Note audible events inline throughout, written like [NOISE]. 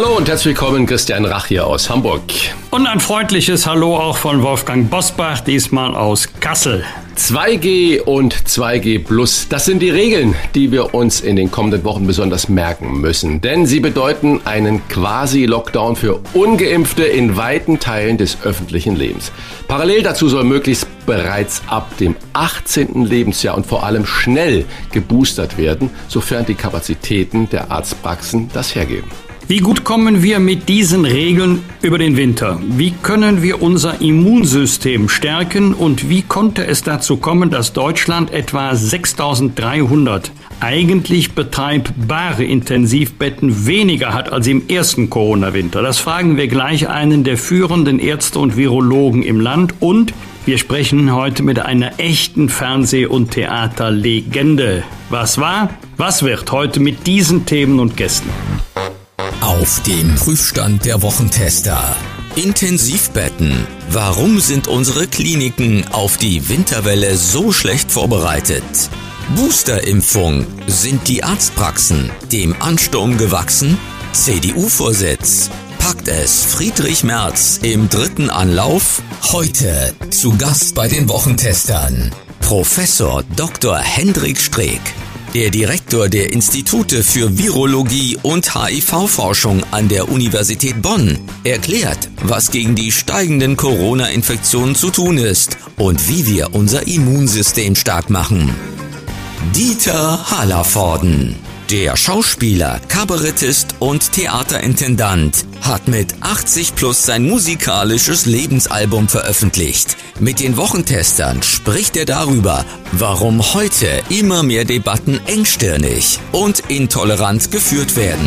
Hallo und herzlich willkommen, Christian Rach hier aus Hamburg. Und ein freundliches Hallo auch von Wolfgang Bosbach, diesmal aus Kassel. 2G und 2G Plus, das sind die Regeln, die wir uns in den kommenden Wochen besonders merken müssen. Denn sie bedeuten einen Quasi-Lockdown für ungeimpfte in weiten Teilen des öffentlichen Lebens. Parallel dazu soll möglichst bereits ab dem 18. Lebensjahr und vor allem schnell geboostert werden, sofern die Kapazitäten der Arztpraxen das hergeben. Wie gut kommen wir mit diesen Regeln über den Winter? Wie können wir unser Immunsystem stärken und wie konnte es dazu kommen, dass Deutschland etwa 6300 eigentlich betreibbare Intensivbetten weniger hat als im ersten Corona-Winter? Das fragen wir gleich einen der führenden Ärzte und Virologen im Land und wir sprechen heute mit einer echten Fernseh- und Theaterlegende. Was war? Was wird heute mit diesen Themen und Gästen? Auf dem Prüfstand der Wochentester. Intensivbetten. Warum sind unsere Kliniken auf die Winterwelle so schlecht vorbereitet? Boosterimpfung. Sind die Arztpraxen dem Ansturm gewachsen? CDU-Vorsitz. Packt es Friedrich Merz im dritten Anlauf? Heute zu Gast bei den Wochentestern. Professor Dr. Hendrik Streeck. Der Direktor der Institute für Virologie und HIV-Forschung an der Universität Bonn erklärt, was gegen die steigenden Corona-Infektionen zu tun ist und wie wir unser Immunsystem stark machen. Dieter Hallervorden der Schauspieler, Kabarettist und Theaterintendant hat mit 80 plus sein musikalisches Lebensalbum veröffentlicht. Mit den Wochentestern spricht er darüber, warum heute immer mehr Debatten engstirnig und intolerant geführt werden.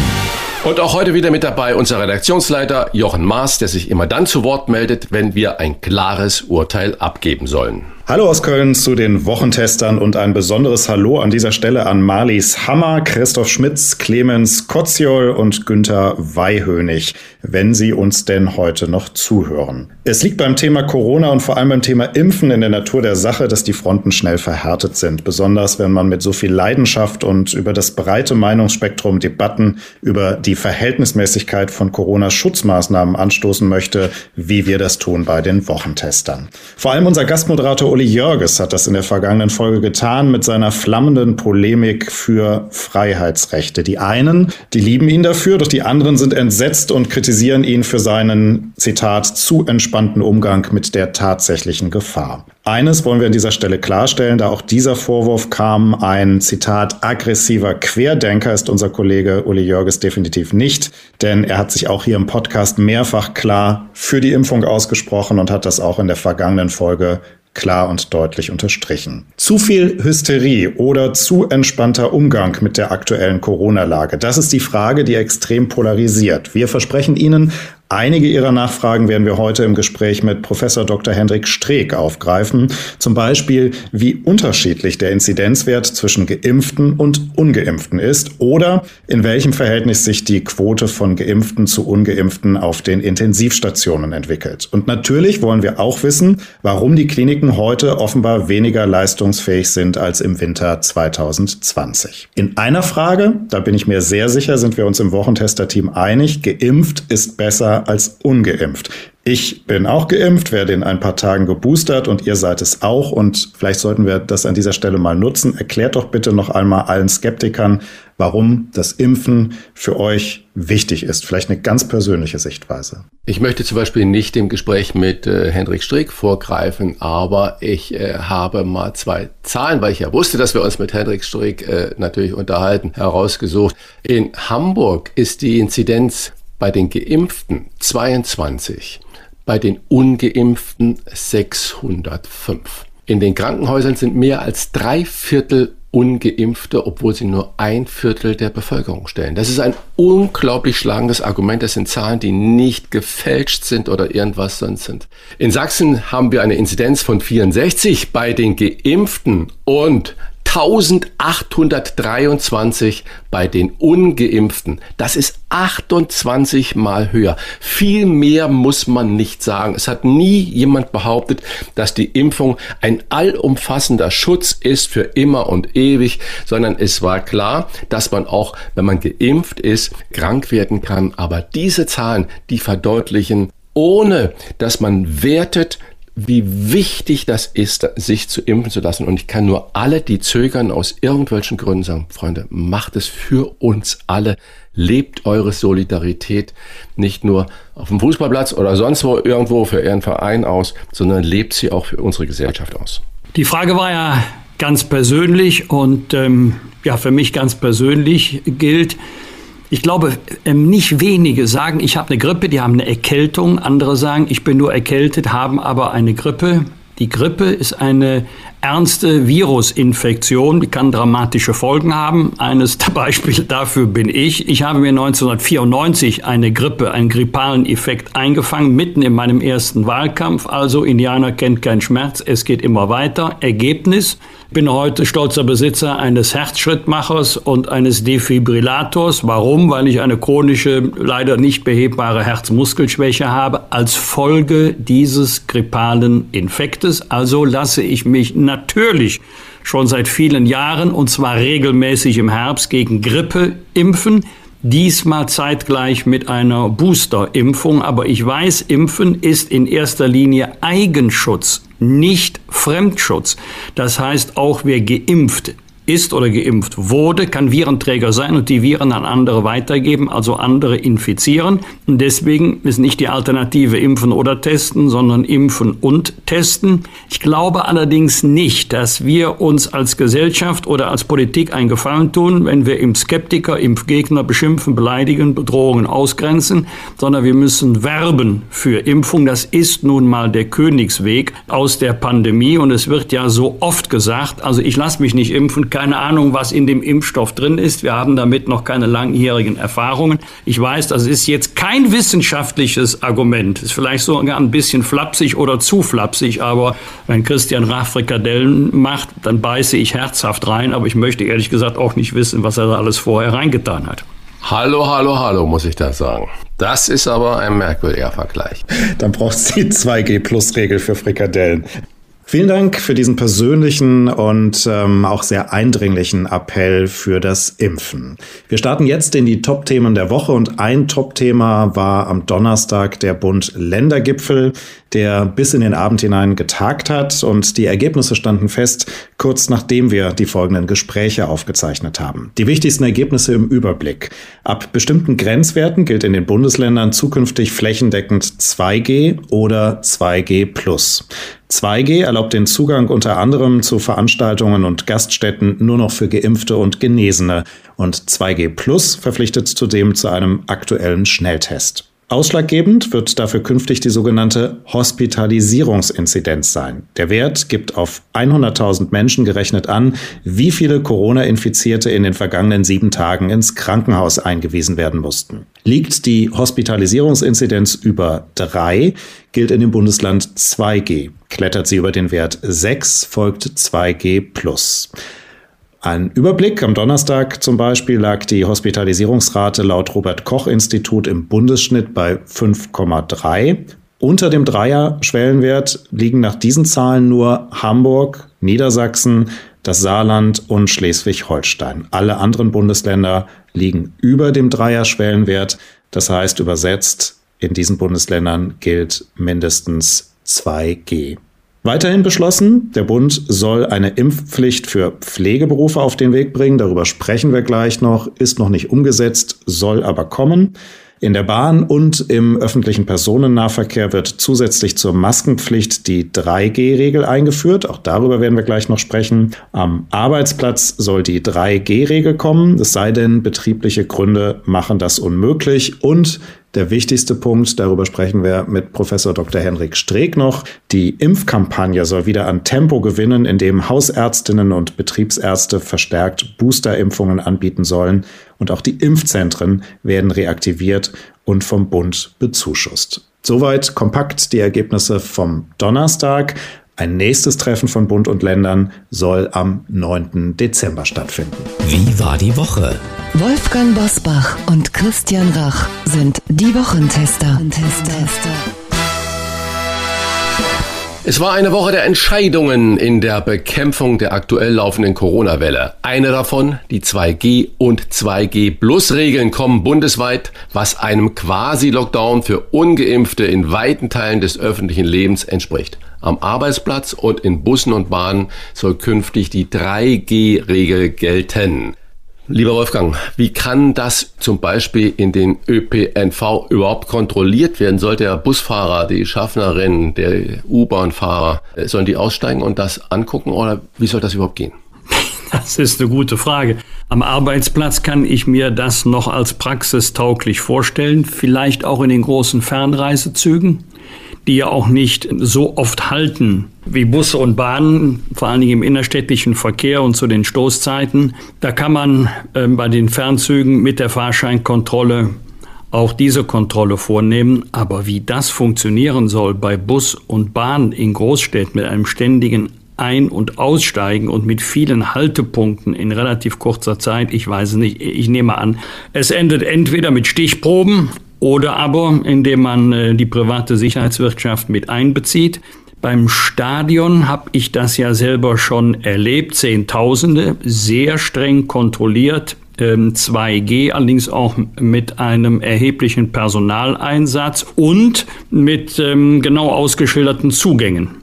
Und auch heute wieder mit dabei unser Redaktionsleiter Jochen Maas, der sich immer dann zu Wort meldet, wenn wir ein klares Urteil abgeben sollen. Hallo aus Köln zu den Wochentestern und ein besonderes Hallo an dieser Stelle an Marlies Hammer, Christoph Schmitz, Clemens Kotziol und Günther Weihönig, wenn Sie uns denn heute noch zuhören. Es liegt beim Thema Corona und vor allem beim Thema Impfen in der Natur der Sache, dass die Fronten schnell verhärtet sind, besonders wenn man mit so viel Leidenschaft und über das breite Meinungsspektrum Debatten über die Verhältnismäßigkeit von Corona-Schutzmaßnahmen anstoßen möchte, wie wir das tun bei den Wochentestern. Vor allem unser Gastmoderator Uli Jörges hat das in der vergangenen Folge getan mit seiner flammenden Polemik für Freiheitsrechte. Die einen, die lieben ihn dafür, doch die anderen sind entsetzt und kritisieren ihn für seinen, Zitat, zu entspannten Umgang mit der tatsächlichen Gefahr. Eines wollen wir an dieser Stelle klarstellen, da auch dieser Vorwurf kam, ein Zitat aggressiver Querdenker ist unser Kollege Uli Jörges definitiv nicht, denn er hat sich auch hier im Podcast mehrfach klar für die Impfung ausgesprochen und hat das auch in der vergangenen Folge klar und deutlich unterstrichen. Zu viel Hysterie oder zu entspannter Umgang mit der aktuellen Corona-Lage, das ist die Frage, die extrem polarisiert. Wir versprechen Ihnen Einige Ihrer Nachfragen werden wir heute im Gespräch mit Professor Dr. Hendrik Streeck aufgreifen. Zum Beispiel, wie unterschiedlich der Inzidenzwert zwischen Geimpften und Ungeimpften ist oder in welchem Verhältnis sich die Quote von Geimpften zu Ungeimpften auf den Intensivstationen entwickelt. Und natürlich wollen wir auch wissen, warum die Kliniken heute offenbar weniger leistungsfähig sind als im Winter 2020. In einer Frage, da bin ich mir sehr sicher, sind wir uns im Wochentester-Team einig, geimpft ist besser als ungeimpft. Ich bin auch geimpft, werde in ein paar Tagen geboostert und ihr seid es auch. Und vielleicht sollten wir das an dieser Stelle mal nutzen. Erklärt doch bitte noch einmal allen Skeptikern, warum das Impfen für euch wichtig ist. Vielleicht eine ganz persönliche Sichtweise. Ich möchte zum Beispiel nicht dem Gespräch mit äh, Hendrik Strick vorgreifen, aber ich äh, habe mal zwei Zahlen, weil ich ja wusste, dass wir uns mit Hendrik Strick äh, natürlich unterhalten, herausgesucht. In Hamburg ist die Inzidenz bei den Geimpften 22, bei den Ungeimpften 605. In den Krankenhäusern sind mehr als drei Viertel ungeimpfte, obwohl sie nur ein Viertel der Bevölkerung stellen. Das ist ein unglaublich schlagendes Argument. Das sind Zahlen, die nicht gefälscht sind oder irgendwas sonst sind. In Sachsen haben wir eine Inzidenz von 64 bei den Geimpften und 1823 bei den ungeimpften. Das ist 28 mal höher. Viel mehr muss man nicht sagen. Es hat nie jemand behauptet, dass die Impfung ein allumfassender Schutz ist für immer und ewig, sondern es war klar, dass man auch, wenn man geimpft ist, krank werden kann. Aber diese Zahlen, die verdeutlichen, ohne dass man wertet, wie wichtig das ist, sich zu impfen zu lassen. Und ich kann nur alle, die zögern aus irgendwelchen Gründen sagen, Freunde, macht es für uns alle. Lebt eure Solidarität nicht nur auf dem Fußballplatz oder sonst wo irgendwo für Ihren Verein aus, sondern lebt sie auch für unsere Gesellschaft aus. Die Frage war ja ganz persönlich und ähm, ja, für mich ganz persönlich gilt, ich glaube, ähm, nicht wenige sagen, ich habe eine Grippe, die haben eine Erkältung. Andere sagen, ich bin nur erkältet, haben aber eine Grippe. Die Grippe ist eine ernste Virusinfektion, die kann dramatische Folgen haben. Eines der Beispiele dafür bin ich. Ich habe mir 1994 eine Grippe, einen grippalen Effekt eingefangen, mitten in meinem ersten Wahlkampf. Also Indianer kennt keinen Schmerz, es geht immer weiter. Ergebnis, bin heute stolzer Besitzer eines Herzschrittmachers und eines Defibrillators. Warum? Weil ich eine chronische, leider nicht behebbare Herzmuskelschwäche habe als Folge dieses grippalen Infektes. Also lasse ich mich natürlich schon seit vielen Jahren und zwar regelmäßig im Herbst gegen Grippe impfen. Diesmal zeitgleich mit einer Boosterimpfung. Aber ich weiß, Impfen ist in erster Linie Eigenschutz, nicht Fremdschutz. Das heißt, auch wer geimpft ist oder geimpft wurde, kann Virenträger sein und die Viren an andere weitergeben, also andere infizieren. Und deswegen ist nicht die Alternative impfen oder testen, sondern impfen und testen. Ich glaube allerdings nicht, dass wir uns als Gesellschaft oder als Politik einen Gefallen tun, wenn wir Impfskeptiker, Impfgegner beschimpfen, beleidigen, Bedrohungen ausgrenzen, sondern wir müssen werben für Impfung. Das ist nun mal der Königsweg aus der Pandemie und es wird ja so oft gesagt, also ich lasse mich nicht impfen, keine Ahnung, was in dem Impfstoff drin ist. Wir haben damit noch keine langjährigen Erfahrungen. Ich weiß, das ist jetzt kein wissenschaftliches Argument. Ist vielleicht sogar ein bisschen flapsig oder zu flapsig, aber wenn Christian Rach Frikadellen macht, dann beiße ich herzhaft rein, aber ich möchte ehrlich gesagt auch nicht wissen, was er da alles vorher reingetan hat. Hallo, hallo, hallo, muss ich da sagen. Das ist aber ein merkwürdiger Vergleich. Dann braucht es die 2G-Plus-Regel für Frikadellen. Vielen Dank für diesen persönlichen und ähm, auch sehr eindringlichen Appell für das Impfen. Wir starten jetzt in die Top-Themen der Woche und ein Top-Thema war am Donnerstag der Bund-Länder-Gipfel, der bis in den Abend hinein getagt hat und die Ergebnisse standen fest, kurz nachdem wir die folgenden Gespräche aufgezeichnet haben. Die wichtigsten Ergebnisse im Überblick. Ab bestimmten Grenzwerten gilt in den Bundesländern zukünftig flächendeckend 2G oder 2G+. 2G erlaubt den Zugang unter anderem zu Veranstaltungen und Gaststätten nur noch für Geimpfte und Genesene und 2G Plus verpflichtet zudem zu einem aktuellen Schnelltest. Ausschlaggebend wird dafür künftig die sogenannte Hospitalisierungsinzidenz sein. Der Wert gibt auf 100.000 Menschen gerechnet an, wie viele Corona-Infizierte in den vergangenen sieben Tagen ins Krankenhaus eingewiesen werden mussten. Liegt die Hospitalisierungsinzidenz über drei, gilt in dem Bundesland 2G. Klettert sie über den Wert 6, folgt 2G plus. Ein Überblick. Am Donnerstag zum Beispiel lag die Hospitalisierungsrate laut Robert Koch Institut im Bundesschnitt bei 5,3. Unter dem Dreier-Schwellenwert liegen nach diesen Zahlen nur Hamburg, Niedersachsen, das Saarland und Schleswig-Holstein. Alle anderen Bundesländer liegen über dem Dreier-Schwellenwert. Das heißt übersetzt, in diesen Bundesländern gilt mindestens 2G. Weiterhin beschlossen, der Bund soll eine Impfpflicht für Pflegeberufe auf den Weg bringen. Darüber sprechen wir gleich noch. Ist noch nicht umgesetzt, soll aber kommen. In der Bahn und im öffentlichen Personennahverkehr wird zusätzlich zur Maskenpflicht die 3G-Regel eingeführt. Auch darüber werden wir gleich noch sprechen. Am Arbeitsplatz soll die 3G-Regel kommen, es sei denn, betriebliche Gründe machen das unmöglich. Und Der wichtigste Punkt, darüber sprechen wir mit Professor Dr. Henrik Streeck noch. Die Impfkampagne soll wieder an Tempo gewinnen, indem Hausärztinnen und Betriebsärzte verstärkt Boosterimpfungen anbieten sollen. Und auch die Impfzentren werden reaktiviert und vom Bund bezuschusst. Soweit kompakt die Ergebnisse vom Donnerstag. Ein nächstes Treffen von Bund und Ländern soll am 9. Dezember stattfinden. Wie war die Woche? Wolfgang Bosbach und Christian Rach sind die Wochentester. Es war eine Woche der Entscheidungen in der Bekämpfung der aktuell laufenden Corona-Welle. Eine davon, die 2G und 2G Plus Regeln kommen bundesweit, was einem Quasi-Lockdown für ungeimpfte in weiten Teilen des öffentlichen Lebens entspricht. Am Arbeitsplatz und in Bussen und Bahnen soll künftig die 3G-Regel gelten. Lieber Wolfgang, wie kann das zum Beispiel in den ÖPNV überhaupt kontrolliert werden? Soll der Busfahrer, die Schaffnerin, der U-Bahn-Fahrer, äh, sollen die aussteigen und das angucken oder wie soll das überhaupt gehen? [LAUGHS] Das ist eine gute Frage. Am Arbeitsplatz kann ich mir das noch als praxistauglich vorstellen, vielleicht auch in den großen Fernreisezügen die ja auch nicht so oft halten wie Busse und Bahnen, vor allen Dingen im innerstädtischen Verkehr und zu den Stoßzeiten. Da kann man äh, bei den Fernzügen mit der Fahrscheinkontrolle auch diese Kontrolle vornehmen. Aber wie das funktionieren soll bei Bus und Bahn in Großstädten mit einem ständigen ein- und Aussteigen und mit vielen Haltepunkten in relativ kurzer Zeit, ich weiß nicht, ich nehme an, es endet entweder mit Stichproben oder aber indem man äh, die private Sicherheitswirtschaft mit einbezieht. Beim Stadion habe ich das ja selber schon erlebt, Zehntausende, sehr streng kontrolliert, 2G, ähm, allerdings auch mit einem erheblichen Personaleinsatz und mit ähm, genau ausgeschilderten Zugängen.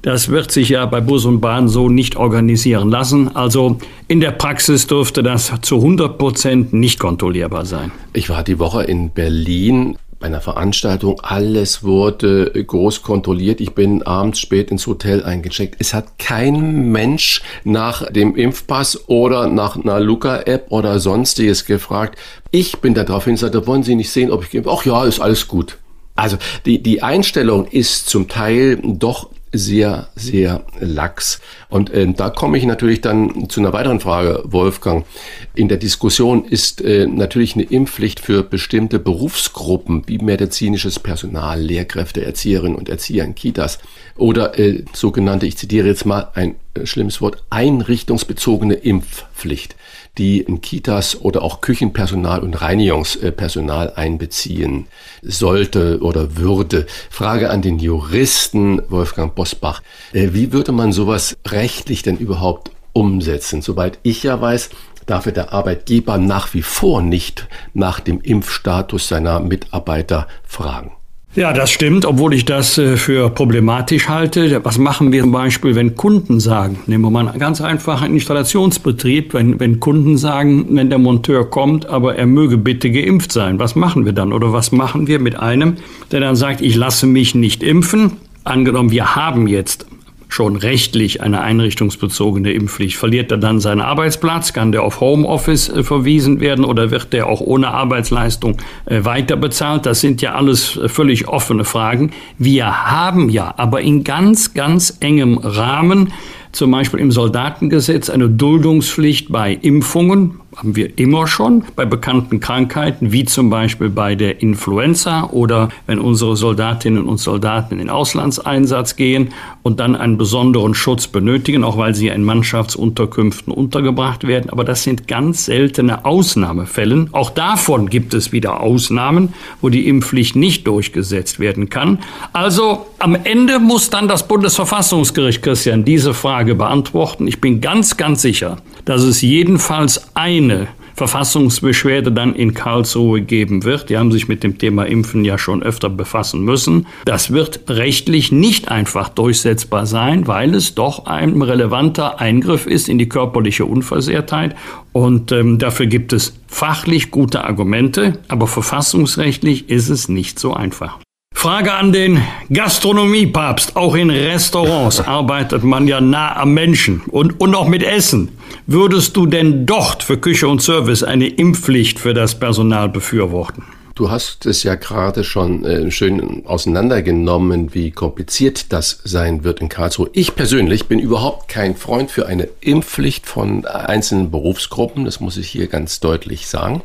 Das wird sich ja bei Bus und Bahn so nicht organisieren lassen. Also in der Praxis dürfte das zu 100 Prozent nicht kontrollierbar sein. Ich war die Woche in Berlin bei einer Veranstaltung. Alles wurde groß kontrolliert. Ich bin abends spät ins Hotel eingecheckt. Es hat kein Mensch nach dem Impfpass oder nach einer Luca-App oder sonstiges gefragt. Ich bin darauf hin, da wollen Sie nicht sehen, ob ich geimpft Ach ja, ist alles gut. Also die, die Einstellung ist zum Teil doch sehr, sehr lax. Und äh, da komme ich natürlich dann zu einer weiteren Frage, Wolfgang. In der Diskussion ist äh, natürlich eine Impfpflicht für bestimmte Berufsgruppen wie medizinisches Personal, Lehrkräfte, Erzieherinnen und Erzieher in Kitas oder äh, sogenannte, ich zitiere jetzt mal ein äh, schlimmes Wort, einrichtungsbezogene Impfpflicht die in Kitas oder auch Küchenpersonal und Reinigungspersonal einbeziehen sollte oder würde. Frage an den Juristen Wolfgang Bosbach. Äh, wie würde man sowas rechtlich denn überhaupt umsetzen? Soweit ich ja weiß, darf der Arbeitgeber nach wie vor nicht nach dem Impfstatus seiner Mitarbeiter fragen. Ja, das stimmt, obwohl ich das äh, für problematisch halte. Was machen wir zum Beispiel, wenn Kunden sagen, nehmen wir mal einen ganz einfachen Installationsbetrieb, wenn, wenn Kunden sagen, wenn der Monteur kommt, aber er möge bitte geimpft sein, was machen wir dann? Oder was machen wir mit einem, der dann sagt, ich lasse mich nicht impfen? Angenommen, wir haben jetzt schon rechtlich eine einrichtungsbezogene Impfpflicht. Verliert er dann seinen Arbeitsplatz? Kann der auf Homeoffice äh, verwiesen werden oder wird der auch ohne Arbeitsleistung äh, weiter bezahlt? Das sind ja alles äh, völlig offene Fragen. Wir haben ja aber in ganz, ganz engem Rahmen zum Beispiel im Soldatengesetz eine Duldungspflicht bei Impfungen, haben wir immer schon bei bekannten Krankheiten, wie zum Beispiel bei der Influenza oder wenn unsere Soldatinnen und Soldaten in den Auslandseinsatz gehen und dann einen besonderen Schutz benötigen, auch weil sie in Mannschaftsunterkünften untergebracht werden. Aber das sind ganz seltene Ausnahmefälle. Auch davon gibt es wieder Ausnahmen, wo die Impfpflicht nicht durchgesetzt werden kann. Also am Ende muss dann das Bundesverfassungsgericht, Christian, diese Frage beantworten. Ich bin ganz, ganz sicher, dass es jedenfalls eine Verfassungsbeschwerde dann in Karlsruhe geben wird. Die haben sich mit dem Thema Impfen ja schon öfter befassen müssen. Das wird rechtlich nicht einfach durchsetzbar sein, weil es doch ein relevanter Eingriff ist in die körperliche Unversehrtheit. Und ähm, dafür gibt es fachlich gute Argumente, aber verfassungsrechtlich ist es nicht so einfach. Frage an den Gastronomiepapst. Auch in Restaurants [LAUGHS] arbeitet man ja nah am Menschen und, und auch mit Essen. Würdest du denn dort für Küche und Service eine Impfpflicht für das Personal befürworten? Du hast es ja gerade schon äh, schön auseinandergenommen, wie kompliziert das sein wird in Karlsruhe. Ich persönlich bin überhaupt kein Freund für eine Impfpflicht von einzelnen Berufsgruppen. Das muss ich hier ganz deutlich sagen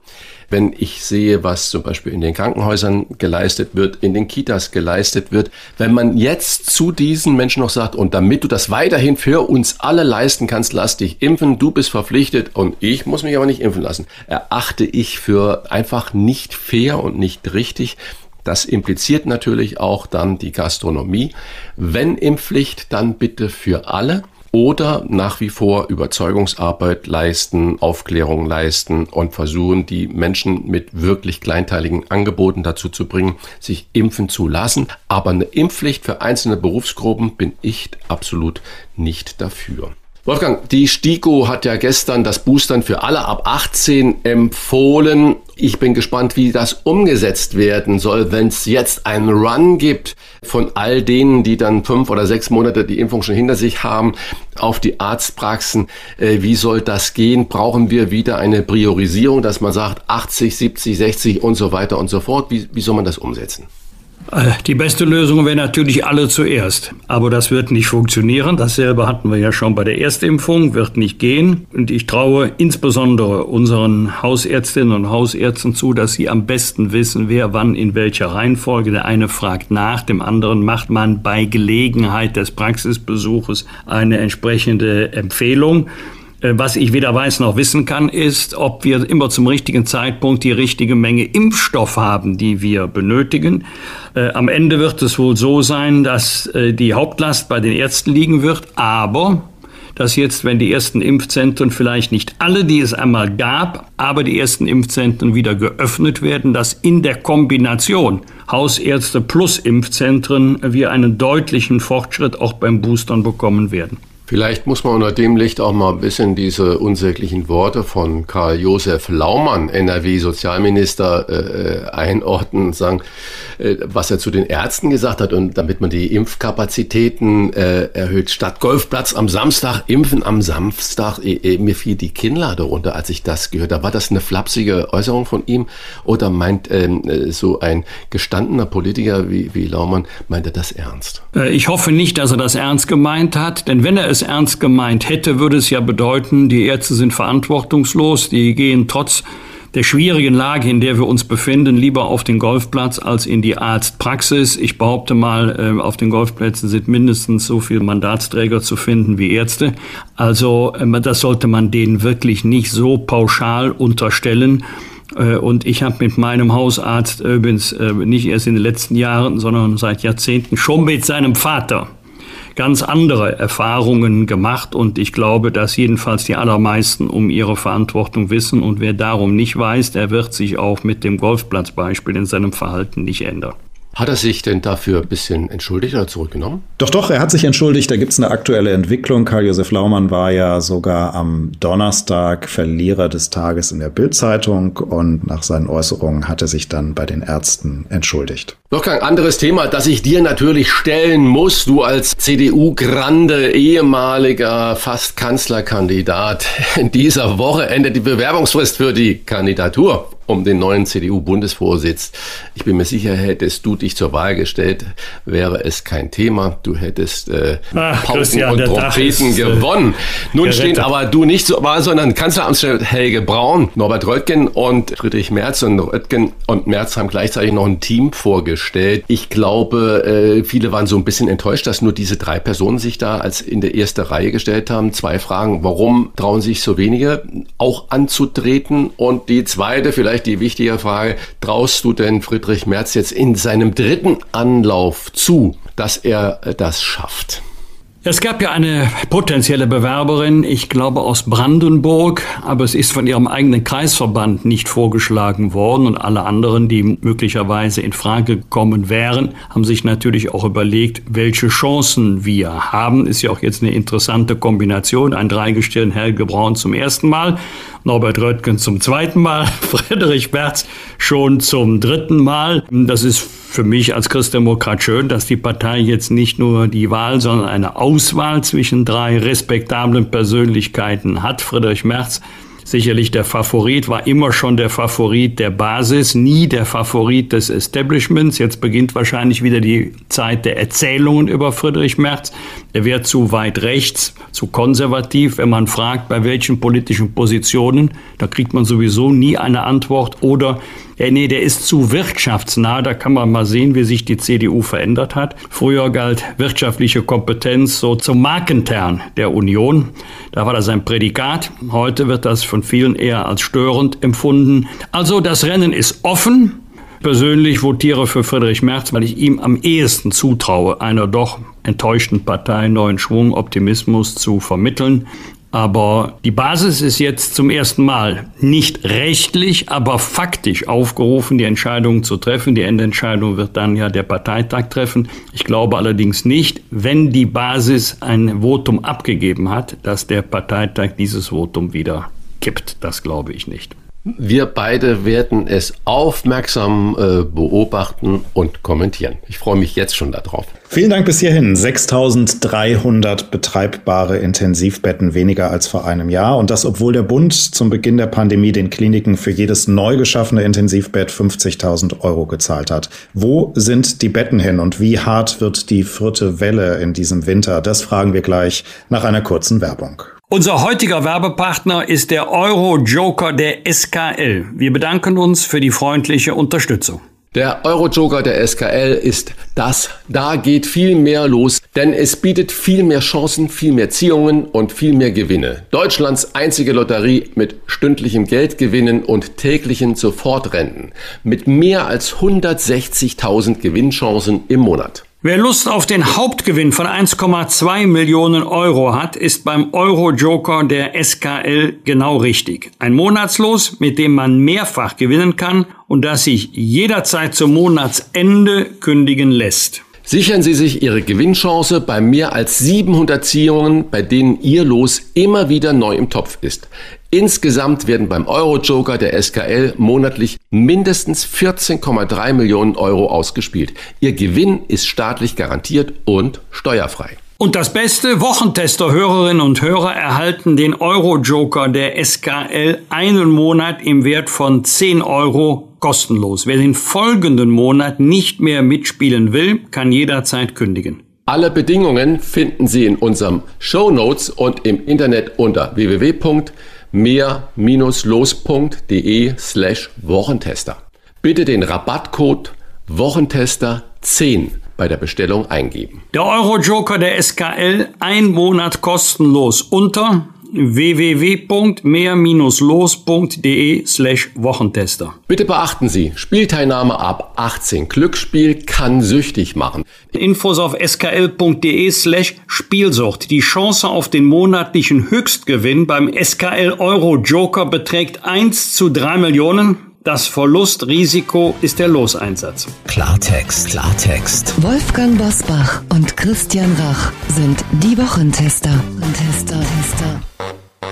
wenn ich sehe, was zum Beispiel in den Krankenhäusern geleistet wird, in den Kitas geleistet wird, wenn man jetzt zu diesen Menschen noch sagt, und damit du das weiterhin für uns alle leisten kannst, lass dich impfen, du bist verpflichtet und ich muss mich aber nicht impfen lassen, erachte ich für einfach nicht fair und nicht richtig. Das impliziert natürlich auch dann die Gastronomie. Wenn Impfpflicht, dann bitte für alle oder nach wie vor Überzeugungsarbeit leisten, Aufklärung leisten und versuchen, die Menschen mit wirklich kleinteiligen Angeboten dazu zu bringen, sich impfen zu lassen. Aber eine Impfpflicht für einzelne Berufsgruppen bin ich absolut nicht dafür. Wolfgang, die STIKO hat ja gestern das Boostern für alle ab 18 empfohlen. Ich bin gespannt, wie das umgesetzt werden soll, wenn es jetzt einen Run gibt von all denen, die dann fünf oder sechs Monate die Impfung schon hinter sich haben, auf die Arztpraxen. Äh, wie soll das gehen? Brauchen wir wieder eine Priorisierung, dass man sagt 80, 70, 60 und so weiter und so fort? Wie, wie soll man das umsetzen? Äh, die beste Lösung wäre natürlich alle zuerst. Aber das wird nicht funktionieren. Dasselbe hatten wir ja schon bei der Erstimpfung, wird nicht gehen. Und ich traue insbesondere unseren Hausärztinnen und Hausärzten zu, dass sie am besten wissen, wer wann in welcher Reihenfolge. Der eine fragt nach, dem anderen macht man bei Gelegenheit des Praxisbesuches eine entsprechende Empfehlung. Äh, was ich weder weiß noch wissen kann, ist, ob wir immer zum richtigen Zeitpunkt die richtige Menge Impfstoff haben, die wir benötigen. Äh, am Ende wird es wohl so sein, dass äh, die Hauptlast bei den Ärzten liegen wird, aber dass jetzt, wenn die ersten Impfzentren vielleicht nicht alle, die es einmal gab, aber die ersten Impfzentren wieder geöffnet werden, dass in der Kombination Hausärzte plus Impfzentren wir einen deutlichen Fortschritt auch beim Boostern bekommen werden. Vielleicht muss man unter dem Licht auch mal ein bisschen diese unsäglichen Worte von Karl Josef Laumann, NRW-Sozialminister, äh, äh, einordnen und sagen, was er zu den Ärzten gesagt hat und damit man die Impfkapazitäten äh, erhöht. Statt Golfplatz am Samstag, Impfen am Samstag. Äh, mir fiel die Kinnlade runter, als ich das gehört habe. War das eine flapsige Äußerung von ihm oder meint ähm, äh, so ein gestandener Politiker wie, wie Laumann, meint er das ernst? Ich hoffe nicht, dass er das ernst gemeint hat, denn wenn er es ernst gemeint hätte, würde es ja bedeuten, die Ärzte sind verantwortungslos, die gehen trotz der schwierigen Lage, in der wir uns befinden, lieber auf den Golfplatz als in die Arztpraxis. Ich behaupte mal, äh, auf den Golfplätzen sind mindestens so viele Mandatsträger zu finden wie Ärzte. Also ähm, das sollte man denen wirklich nicht so pauschal unterstellen. Äh, und ich habe mit meinem Hausarzt übrigens äh, nicht erst in den letzten Jahren, sondern seit Jahrzehnten schon mit seinem Vater ganz andere Erfahrungen gemacht und ich glaube, dass jedenfalls die allermeisten um ihre Verantwortung wissen und wer darum nicht weiß, der wird sich auch mit dem Golfplatzbeispiel in seinem Verhalten nicht ändern. Hat er sich denn dafür ein bisschen entschuldigt oder zurückgenommen? Doch, doch, er hat sich entschuldigt. Da gibt es eine aktuelle Entwicklung. Karl-Josef Laumann war ja sogar am Donnerstag Verlierer des Tages in der Bildzeitung und nach seinen Äußerungen hat er sich dann bei den Ärzten entschuldigt. Noch kein anderes Thema, das ich dir natürlich stellen muss. Du als CDU-Grande, ehemaliger fast Kanzlerkandidat. In dieser Woche endet die Bewerbungsfrist für die Kandidatur um den neuen CDU-Bundesvorsitz. Ich bin mir sicher, hättest du dich zur Wahl gestellt, wäre es kein Thema. Du hättest äh, Ach, Pauken und Trompeten äh, gewonnen. Nun steht aber du nicht zur Wahl, sondern Kanzleramtschef Helge Braun, Norbert Röttgen und Friedrich Merz. Und Röttgen und Merz haben gleichzeitig noch ein Team vorgestellt. Ich glaube, äh, viele waren so ein bisschen enttäuscht, dass nur diese drei Personen sich da als in der erste Reihe gestellt haben. Zwei Fragen, warum trauen sich so wenige auch anzutreten? Und die zweite, vielleicht vielleicht die wichtige Frage, traust du denn Friedrich Merz jetzt in seinem dritten Anlauf zu, dass er das schafft? Es gab ja eine potenzielle Bewerberin, ich glaube aus Brandenburg, aber es ist von ihrem eigenen Kreisverband nicht vorgeschlagen worden und alle anderen, die möglicherweise in Frage gekommen wären, haben sich natürlich auch überlegt, welche Chancen wir haben. Ist ja auch jetzt eine interessante Kombination. Ein Dreigestirn Helge Braun zum ersten Mal, Norbert Röttgen zum zweiten Mal, [LAUGHS] Friedrich Merz schon zum dritten Mal. Das ist für mich als Christdemokrat schön, dass die Partei jetzt nicht nur die Wahl, sondern eine Auswahl zwischen drei respektablen Persönlichkeiten hat. Friedrich Merz sicherlich der Favorit, war immer schon der Favorit der Basis, nie der Favorit des Establishments. Jetzt beginnt wahrscheinlich wieder die Zeit der Erzählungen über Friedrich Merz. Er wäre zu weit rechts, zu konservativ. Wenn man fragt, bei welchen politischen Positionen, da kriegt man sowieso nie eine Antwort. Oder ja, nee, der ist zu wirtschaftsnah. Da kann man mal sehen, wie sich die CDU verändert hat. Früher galt wirtschaftliche Kompetenz so zum Markentern der Union. Da war das ein Prädikat. Heute wird das von vielen eher als störend empfunden. Also das Rennen ist offen. Persönlich votiere für Friedrich Merz, weil ich ihm am ehesten zutraue, einer doch enttäuschten Partei neuen Schwung, Optimismus zu vermitteln. Aber die Basis ist jetzt zum ersten Mal nicht rechtlich, aber faktisch aufgerufen, die Entscheidung zu treffen. Die Endentscheidung wird dann ja der Parteitag treffen. Ich glaube allerdings nicht, wenn die Basis ein Votum abgegeben hat, dass der Parteitag dieses Votum wieder kippt. Das glaube ich nicht. Wir beide werden es aufmerksam äh, beobachten und kommentieren. Ich freue mich jetzt schon darauf. Vielen Dank bis hierhin. 6300 betreibbare Intensivbetten weniger als vor einem Jahr. Und das, obwohl der Bund zum Beginn der Pandemie den Kliniken für jedes neu geschaffene Intensivbett 50.000 Euro gezahlt hat. Wo sind die Betten hin und wie hart wird die vierte Welle in diesem Winter? Das fragen wir gleich nach einer kurzen Werbung. Unser heutiger Werbepartner ist der Euro-Joker der SKL. Wir bedanken uns für die freundliche Unterstützung. Der Euro-Joker der SKL ist das. Da geht viel mehr los, denn es bietet viel mehr Chancen, viel mehr Ziehungen und viel mehr Gewinne. Deutschlands einzige Lotterie mit stündlichem Geldgewinnen und täglichen Sofortrenten. Mit mehr als 160.000 Gewinnchancen im Monat. Wer Lust auf den Hauptgewinn von 1,2 Millionen Euro hat, ist beim Euro-Joker der SKL genau richtig. Ein Monatslos, mit dem man mehrfach gewinnen kann und das sich jederzeit zum Monatsende kündigen lässt. Sichern Sie sich Ihre Gewinnchance bei mehr als 700 Ziehungen, bei denen Ihr Los immer wieder neu im Topf ist. Insgesamt werden beim Euro-Joker der SKL monatlich mindestens 14,3 Millionen Euro ausgespielt. Ihr Gewinn ist staatlich garantiert und steuerfrei. Und das Beste, Wochentester-Hörerinnen und Hörer erhalten den Euro-Joker der SKL einen Monat im Wert von 10 Euro kostenlos. Wer den folgenden Monat nicht mehr mitspielen will, kann jederzeit kündigen. Alle Bedingungen finden Sie in unserem Show Notes und im Internet unter www.mehr-los.de slash Wochentester. Bitte den Rabattcode Wochentester 10 bei der Bestellung eingeben. Der Euro-Joker der SKL ein Monat kostenlos unter www.mehr-los.de slash Wochentester. Bitte beachten Sie, Spielteilnahme ab 18. Glücksspiel kann süchtig machen. Infos auf skl.de slash Spielsucht. Die Chance auf den monatlichen Höchstgewinn beim SKL Euro Joker beträgt 1 zu 3 Millionen. Das Verlustrisiko ist der Loseinsatz. Klartext, Klartext. Wolfgang Bosbach und Christian Rach sind die Wochentester. Tester.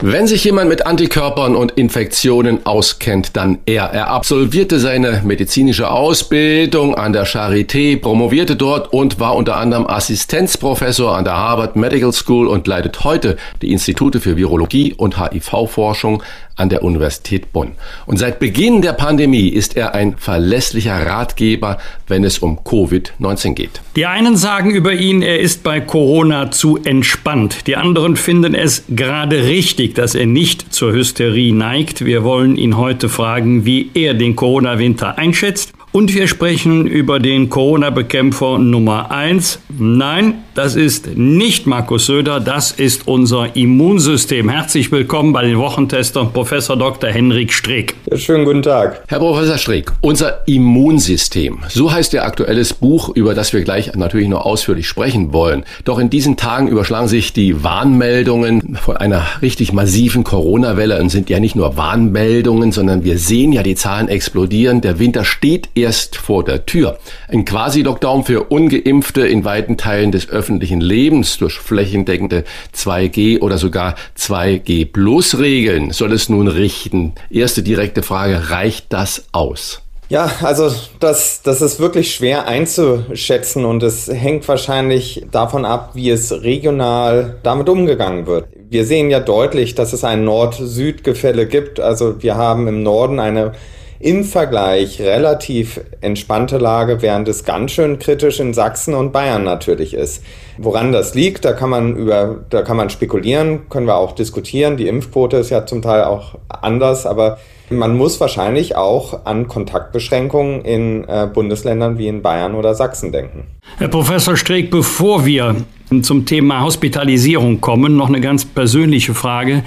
Wenn sich jemand mit Antikörpern und Infektionen auskennt, dann er. Er absolvierte seine medizinische Ausbildung an der Charité, promovierte dort und war unter anderem Assistenzprofessor an der Harvard Medical School und leitet heute die Institute für Virologie und HIV-Forschung an der Universität Bonn. Und seit Beginn der Pandemie ist er ein verlässlicher Ratgeber, wenn es um Covid-19 geht. Die einen sagen über ihn, er ist bei Corona zu entspannt. Die anderen finden es gerade richtig, dass er nicht zur Hysterie neigt. Wir wollen ihn heute fragen, wie er den Corona-Winter einschätzt und wir sprechen über den Corona-Bekämpfer Nummer eins. Nein, das ist nicht Markus Söder, das ist unser Immunsystem. Herzlich willkommen bei den Wochentestern Professor Dr. Henrik Streeck. Ja, schönen guten Tag. Herr Professor Streeck, unser Immunsystem, so heißt Ihr aktuelles Buch, über das wir gleich natürlich noch ausführlich sprechen wollen. Doch in diesen Tagen überschlagen sich die Warnmeldungen von einer richtig massiven Corona-Welle und sind ja nicht nur Warnmeldungen, sondern wir sehen ja die Zahlen explodieren. Der Winter steht erst vor der Tür. Ein Quasi-Lockdown für ungeimpfte in weiten Teilen des öffentlichen Lebens durch flächendeckende 2G oder sogar 2G-Plus-Regeln soll es nun richten. Erste direkte Frage, reicht das aus? Ja, also das, das ist wirklich schwer einzuschätzen und es hängt wahrscheinlich davon ab, wie es regional damit umgegangen wird. Wir sehen ja deutlich, dass es ein Nord-Süd-Gefälle gibt. Also wir haben im Norden eine im Vergleich relativ entspannte Lage, während es ganz schön kritisch in Sachsen und Bayern natürlich ist. Woran das liegt, da kann man über, da kann man spekulieren, können wir auch diskutieren. Die Impfquote ist ja zum Teil auch anders, aber man muss wahrscheinlich auch an Kontaktbeschränkungen in äh, Bundesländern wie in Bayern oder Sachsen denken. Herr Professor Streeck, bevor wir zum Thema Hospitalisierung kommen, noch eine ganz persönliche Frage.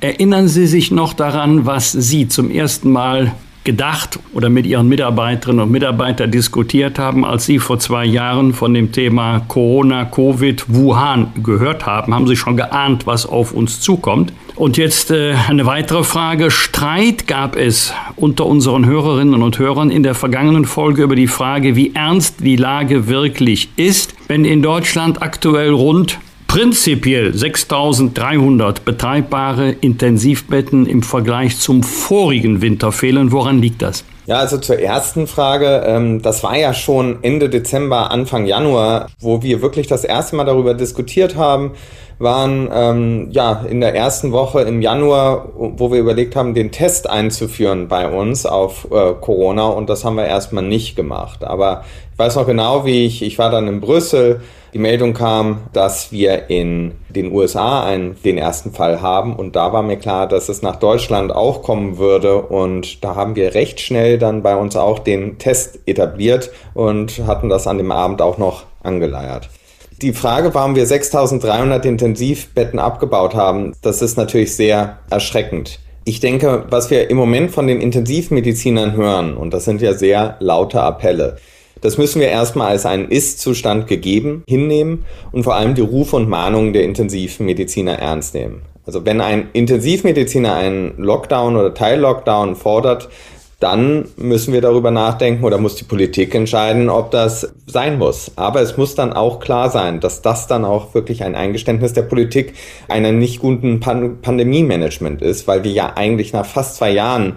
Erinnern Sie sich noch daran, was Sie zum ersten Mal gedacht oder mit Ihren Mitarbeiterinnen und Mitarbeitern diskutiert haben, als Sie vor zwei Jahren von dem Thema Corona, Covid, Wuhan gehört haben? Haben Sie schon geahnt, was auf uns zukommt? Und jetzt äh, eine weitere Frage. Streit gab es unter unseren Hörerinnen und Hörern in der vergangenen Folge über die Frage, wie ernst die Lage wirklich ist, wenn in Deutschland aktuell rund prinzipiell 6300 betreibbare Intensivbetten im Vergleich zum vorigen Winter fehlen. Woran liegt das? Ja, also zur ersten Frage. Ähm, das war ja schon Ende Dezember, Anfang Januar, wo wir wirklich das erste Mal darüber diskutiert haben, waren ähm, ja in der ersten Woche im Januar, wo wir überlegt haben, den Test einzuführen bei uns auf äh, Corona und das haben wir erstmal nicht gemacht. Aber ich weiß noch genau, wie ich, ich war dann in Brüssel, die Meldung kam, dass wir in den USA einen, den ersten Fall haben und da war mir klar, dass es nach Deutschland auch kommen würde und da haben wir recht schnell dann bei uns auch den Test etabliert und hatten das an dem Abend auch noch angeleiert. Die Frage, warum wir 6300 Intensivbetten abgebaut haben, das ist natürlich sehr erschreckend. Ich denke, was wir im Moment von den Intensivmedizinern hören, und das sind ja sehr laute Appelle, das müssen wir erstmal als einen Ist-Zustand gegeben hinnehmen und vor allem die Rufe und Mahnungen der Intensivmediziner ernst nehmen. Also wenn ein Intensivmediziner einen Lockdown oder Teil-Lockdown fordert, dann müssen wir darüber nachdenken oder muss die Politik entscheiden, ob das sein muss. Aber es muss dann auch klar sein, dass das dann auch wirklich ein Eingeständnis der Politik einer nicht guten Pan Pandemie-Management ist, weil wir ja eigentlich nach fast zwei Jahren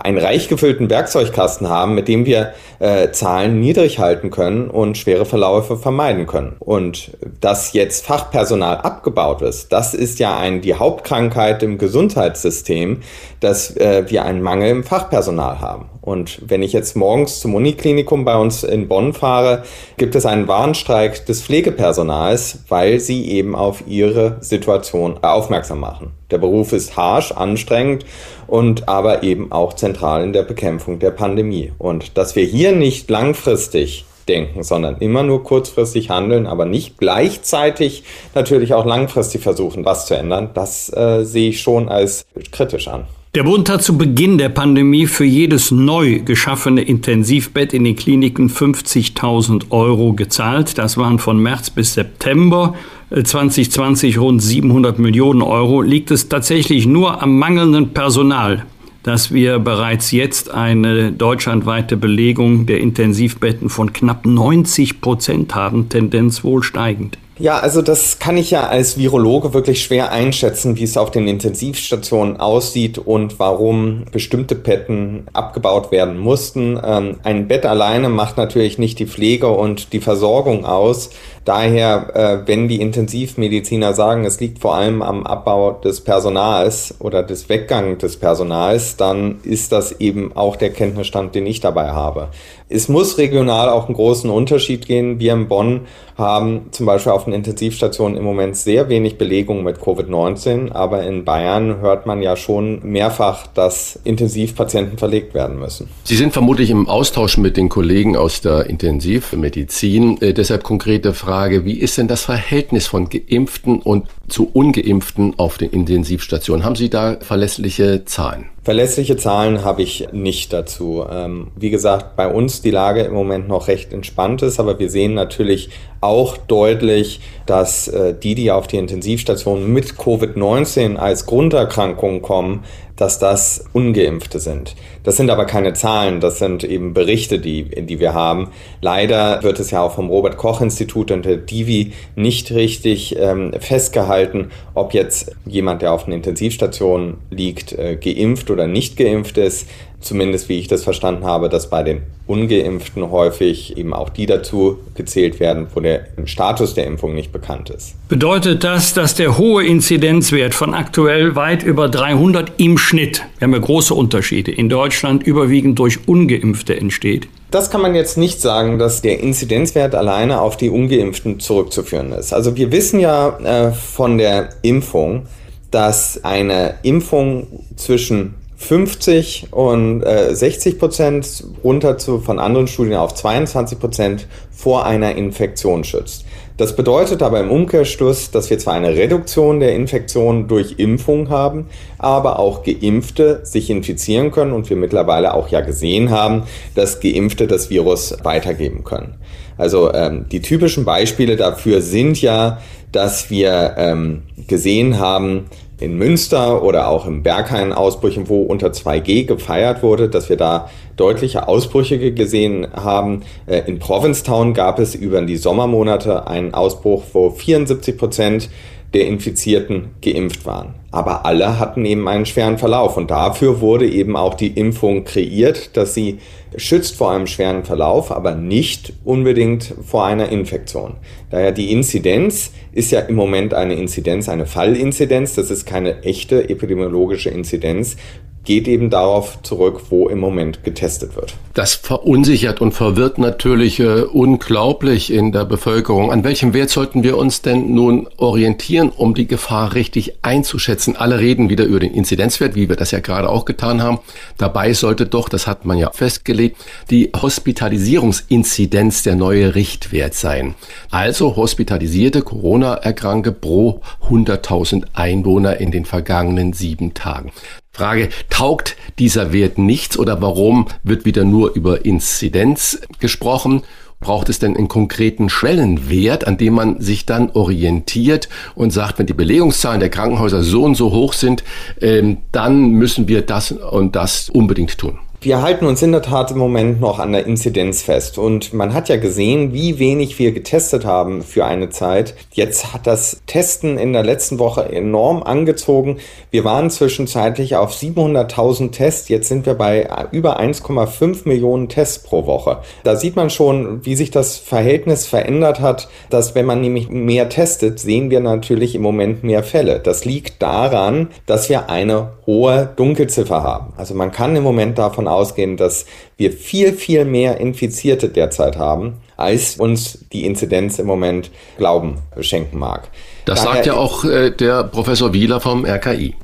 einen reich gefüllten Werkzeugkasten haben, mit dem wir äh, Zahlen niedrig halten können und schwere Verläufe vermeiden können. Und dass jetzt Fachpersonal abgebaut ist, das ist ja ein, die Hauptkrankheit im Gesundheitssystem, dass äh, wir einen Mangel im Fachpersonal haben. Und wenn ich jetzt morgens zum Uniklinikum bei uns in Bonn fahre, gibt es einen Warnstreik des Pflegepersonals, weil sie eben auf ihre Situation aufmerksam machen. Der Beruf ist harsch, anstrengend und aber eben auch zentral in der Bekämpfung der Pandemie. Und dass wir hier nicht langfristig denken, sondern immer nur kurzfristig handeln, aber nicht gleichzeitig natürlich auch langfristig versuchen, was zu ändern, das äh, sehe ich schon als kritisch an. Der Bund hat zu Beginn der Pandemie für jedes neu geschaffene Intensivbett in den Kliniken 50.000 Euro gezahlt. Das waren von März bis September 2020 äh, rund 700 Millionen Euro. Liegt es tatsächlich nur am mangelnden Personal, dass wir bereits jetzt eine deutschlandweite Belegung der Intensivbetten von knapp 90 Prozent haben, Tendenz wohl steigend? Ja, also das kann ich ja als Virologe wirklich schwer einschätzen, wie es auf den Intensivstationen aussieht und warum bestimmte Betten abgebaut werden mussten. Ähm, ein Bett alleine macht natürlich nicht die Pflege und die Versorgung aus. Daher, äh, wenn die Intensivmediziner sagen, es liegt vor allem am Abbau des Personals oder des Weggang des Personals, dann ist das eben auch der Kenntnisstand, den ich dabei habe. Es muss regional auch einen großen Unterschied gehen. Wir in Bonn haben zum Beispiel auf den Intensivstationen im Moment sehr wenig Belegung mit Covid-19, aber in Bayern hört man ja schon mehrfach, dass Intensivpatienten verlegt werden müssen. Sie sind vermutlich im Austausch mit den Kollegen aus der Intensivmedizin. Äh, deshalb konkrete Frage Frage, wie ist denn das Verhältnis von Geimpften und zu Ungeimpften auf den Intensivstationen? Haben Sie da verlässliche Zahlen? Verlässliche Zahlen habe ich nicht dazu. Ähm, wie gesagt, bei uns die Lage im Moment noch recht entspannt ist, aber wir sehen natürlich auch deutlich, dass äh, die, die auf die Intensivstationen mit Covid-19 als Grunderkrankung kommen, dass das ungeimpfte sind. Das sind aber keine Zahlen, das sind eben Berichte, die, die wir haben. Leider wird es ja auch vom Robert Koch Institut und der Divi nicht richtig ähm, festgehalten, ob jetzt jemand, der auf einer Intensivstation liegt, äh, geimpft oder nicht geimpft ist. Zumindest wie ich das verstanden habe, dass bei den Ungeimpften häufig eben auch die dazu gezählt werden, wo der Status der Impfung nicht bekannt ist. Bedeutet das, dass der hohe Inzidenzwert von aktuell weit über 300 im Schnitt, wir haben ja große Unterschiede, in Deutschland überwiegend durch Ungeimpfte entsteht? Das kann man jetzt nicht sagen, dass der Inzidenzwert alleine auf die Ungeimpften zurückzuführen ist. Also wir wissen ja äh, von der Impfung, dass eine Impfung zwischen 50 und äh, 60 Prozent runter zu, von anderen Studien auf 22 Prozent vor einer Infektion schützt. Das bedeutet aber im Umkehrschluss, dass wir zwar eine Reduktion der Infektion durch Impfung haben, aber auch Geimpfte sich infizieren können und wir mittlerweile auch ja gesehen haben, dass Geimpfte das Virus weitergeben können. Also ähm, die typischen Beispiele dafür sind ja, dass wir ähm, gesehen haben, in Münster oder auch im Berghain Ausbrüchen, wo unter 2G gefeiert wurde, dass wir da deutliche Ausbrüche gesehen haben. Äh, in Provincetown gab es über die Sommermonate einen Ausbruch, wo 74 Prozent der Infizierten geimpft waren. Aber alle hatten eben einen schweren Verlauf und dafür wurde eben auch die Impfung kreiert, dass sie schützt vor einem schweren Verlauf, aber nicht unbedingt vor einer Infektion. Daher die Inzidenz ist ja im Moment eine Inzidenz, eine Fallinzidenz, das ist keine echte epidemiologische Inzidenz geht eben darauf zurück, wo im Moment getestet wird. Das verunsichert und verwirrt natürlich äh, unglaublich in der Bevölkerung. An welchem Wert sollten wir uns denn nun orientieren, um die Gefahr richtig einzuschätzen? Alle reden wieder über den Inzidenzwert, wie wir das ja gerade auch getan haben. Dabei sollte doch, das hat man ja festgelegt, die Hospitalisierungsinzidenz der neue Richtwert sein. Also hospitalisierte Corona-Erkranke pro 100.000 Einwohner in den vergangenen sieben Tagen. Frage, taugt dieser Wert nichts oder warum wird wieder nur über Inzidenz gesprochen? Braucht es denn einen konkreten Schwellenwert, an dem man sich dann orientiert und sagt, wenn die Belegungszahlen der Krankenhäuser so und so hoch sind, ähm, dann müssen wir das und das unbedingt tun? Wir halten uns in der Tat im Moment noch an der Inzidenz fest. Und man hat ja gesehen, wie wenig wir getestet haben für eine Zeit. Jetzt hat das Testen in der letzten Woche enorm angezogen. Wir waren zwischenzeitlich auf 700.000 Tests. Jetzt sind wir bei über 1,5 Millionen Tests pro Woche. Da sieht man schon, wie sich das Verhältnis verändert hat, dass wenn man nämlich mehr testet, sehen wir natürlich im Moment mehr Fälle. Das liegt daran, dass wir eine hohe Dunkelziffer haben. Also man kann im Moment davon ausgehen, dass wir viel, viel mehr Infizierte derzeit haben, als uns die Inzidenz im Moment Glauben schenken mag. Das Daher sagt ja auch äh, der Professor Wieler vom RKI.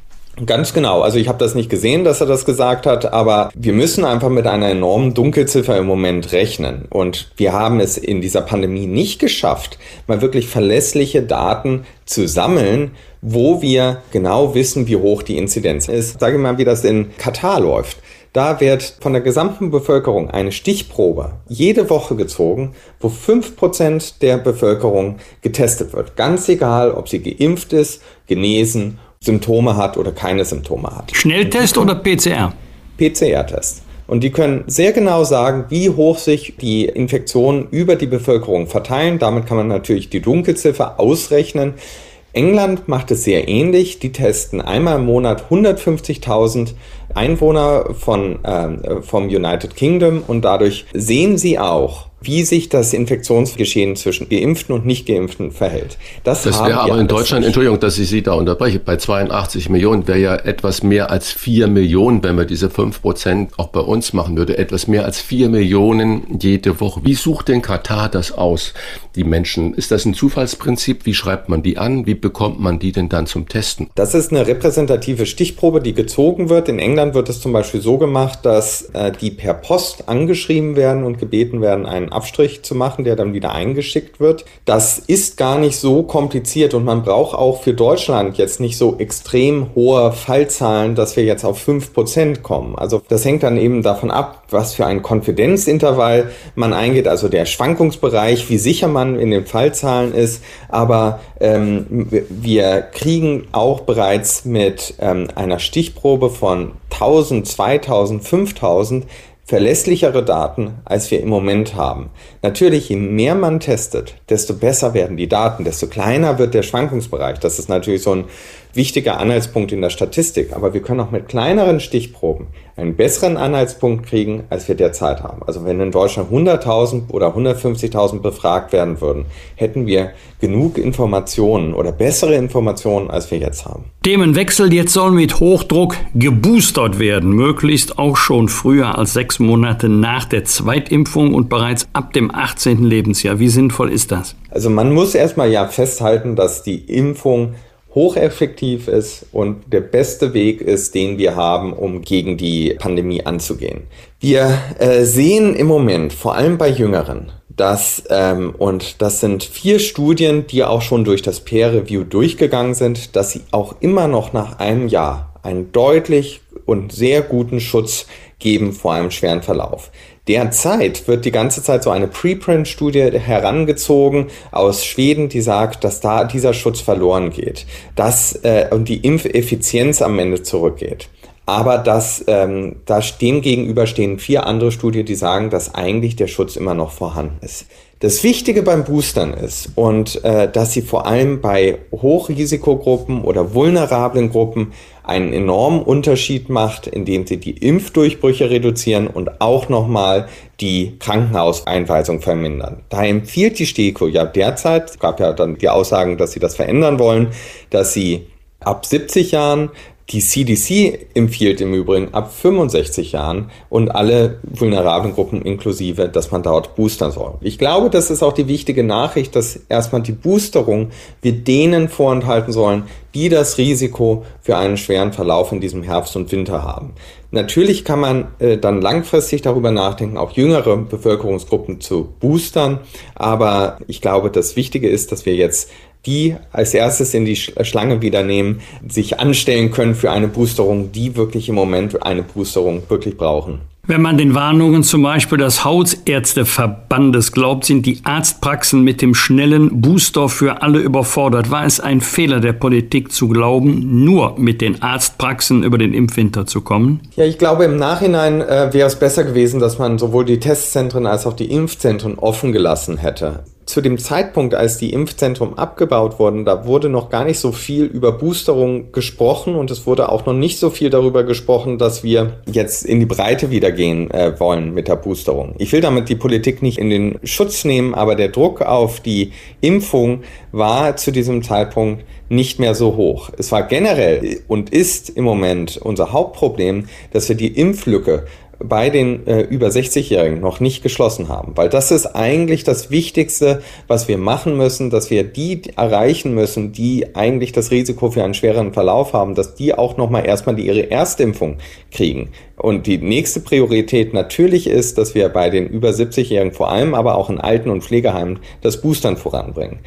Ganz genau. Also ich habe das nicht gesehen, dass er das gesagt hat, aber wir müssen einfach mit einer enormen Dunkelziffer im Moment rechnen. Und wir haben es in dieser Pandemie nicht geschafft, mal wirklich verlässliche Daten zu sammeln, wo wir genau wissen, wie hoch die Inzidenz ist. Sage mal, wie das in Katar läuft. Da wird von der gesamten Bevölkerung eine Stichprobe jede Woche gezogen, wo fünf Prozent der Bevölkerung getestet wird. Ganz egal, ob sie geimpft ist, genesen, Symptome hat oder keine Symptome hat. Schnelltest oder PCR? PCR-Test. Und die können sehr genau sagen, wie hoch sich die Infektionen über die Bevölkerung verteilen. Damit kann man natürlich die Dunkelziffer ausrechnen. England macht es sehr ähnlich. Die testen einmal im Monat 150.000 Einwohner von, äh, vom United Kingdom und dadurch sehen sie auch, wie sich das Infektionsgeschehen zwischen Geimpften und Nicht-Geimpften verhält. Das, das wäre aber in Deutschland, nicht. Entschuldigung, dass ich Sie da unterbreche, bei 82 Millionen wäre ja etwas mehr als 4 Millionen, wenn man diese 5 Prozent auch bei uns machen würde, etwas mehr als 4 Millionen jede Woche. Wie sucht denn Katar das aus, die Menschen? Ist das ein Zufallsprinzip? Wie schreibt man die an? Wie bekommt man die denn dann zum Testen? Das ist eine repräsentative Stichprobe, die gezogen wird. In England wird es zum Beispiel so gemacht, dass äh, die per Post angeschrieben werden und gebeten werden, einen Abstrich zu machen, der dann wieder eingeschickt wird. Das ist gar nicht so kompliziert und man braucht auch für Deutschland jetzt nicht so extrem hohe Fallzahlen, dass wir jetzt auf 5% kommen. Also das hängt dann eben davon ab, was für ein Konfidenzintervall man eingeht, also der Schwankungsbereich, wie sicher man in den Fallzahlen ist. Aber ähm, wir kriegen auch bereits mit ähm, einer Stichprobe von 1000, 2000, 5000 verlässlichere Daten, als wir im Moment haben. Natürlich, je mehr man testet, desto besser werden die Daten, desto kleiner wird der Schwankungsbereich. Das ist natürlich so ein wichtiger Anhaltspunkt in der Statistik. Aber wir können auch mit kleineren Stichproben einen besseren Anhaltspunkt kriegen, als wir derzeit haben. Also wenn in Deutschland 100.000 oder 150.000 befragt werden würden, hätten wir genug Informationen oder bessere Informationen, als wir jetzt haben. Themenwechsel, jetzt soll mit Hochdruck geboostert werden, möglichst auch schon früher als sechs Monate nach der Zweitimpfung und bereits ab dem 18. Lebensjahr. Wie sinnvoll ist das? Also man muss erstmal ja festhalten, dass die Impfung hocheffektiv ist und der beste Weg ist, den wir haben, um gegen die Pandemie anzugehen. Wir äh, sehen im Moment, vor allem bei Jüngeren, dass, ähm, und das sind vier Studien, die auch schon durch das Peer Review durchgegangen sind, dass sie auch immer noch nach einem Jahr einen deutlich und sehr guten Schutz geben vor einem schweren Verlauf. Derzeit wird die ganze Zeit so eine Preprint-Studie herangezogen aus Schweden, die sagt, dass da dieser Schutz verloren geht, dass äh, und die Impfeffizienz am Ende zurückgeht. Aber das, ähm, da dem gegenüber stehen vier andere Studien, die sagen, dass eigentlich der Schutz immer noch vorhanden ist. Das Wichtige beim Boostern ist und äh, dass sie vor allem bei Hochrisikogruppen oder vulnerablen Gruppen einen enormen Unterschied macht, indem sie die Impfdurchbrüche reduzieren und auch nochmal die Krankenhauseinweisung vermindern. Da empfiehlt die STIKO ja derzeit, es gab ja dann die Aussagen, dass sie das verändern wollen, dass sie ab 70 Jahren die CDC empfiehlt im Übrigen ab 65 Jahren und alle vulnerablen Gruppen inklusive, dass man dort boostern soll. Ich glaube, das ist auch die wichtige Nachricht, dass erstmal die Boosterung wir denen vorenthalten sollen, die das Risiko für einen schweren Verlauf in diesem Herbst und Winter haben. Natürlich kann man äh, dann langfristig darüber nachdenken, auch jüngere Bevölkerungsgruppen zu boostern, aber ich glaube, das Wichtige ist, dass wir jetzt die als erstes in die Schlange wieder nehmen, sich anstellen können für eine Boosterung, die wirklich im Moment eine Boosterung wirklich brauchen. Wenn man den Warnungen zum Beispiel des Hausärzteverbandes glaubt, sind die Arztpraxen mit dem schnellen Booster für alle überfordert. War es ein Fehler der Politik zu glauben, nur mit den Arztpraxen über den Impfwinter zu kommen? Ja, ich glaube, im Nachhinein äh, wäre es besser gewesen, dass man sowohl die Testzentren als auch die Impfzentren offen gelassen hätte zu dem Zeitpunkt, als die Impfzentren abgebaut wurden, da wurde noch gar nicht so viel über Boosterung gesprochen und es wurde auch noch nicht so viel darüber gesprochen, dass wir jetzt in die Breite wieder gehen äh, wollen mit der Boosterung. Ich will damit die Politik nicht in den Schutz nehmen, aber der Druck auf die Impfung war zu diesem Zeitpunkt nicht mehr so hoch. Es war generell und ist im Moment unser Hauptproblem, dass wir die Impflücke bei den äh, über 60-Jährigen noch nicht geschlossen haben. Weil das ist eigentlich das Wichtigste, was wir machen müssen, dass wir die erreichen müssen, die eigentlich das Risiko für einen schweren Verlauf haben, dass die auch nochmal erstmal ihre Erstimpfung kriegen. Und die nächste Priorität natürlich ist, dass wir bei den über 70-Jährigen vor allem aber auch in Alten- und Pflegeheimen das Boostern voranbringen.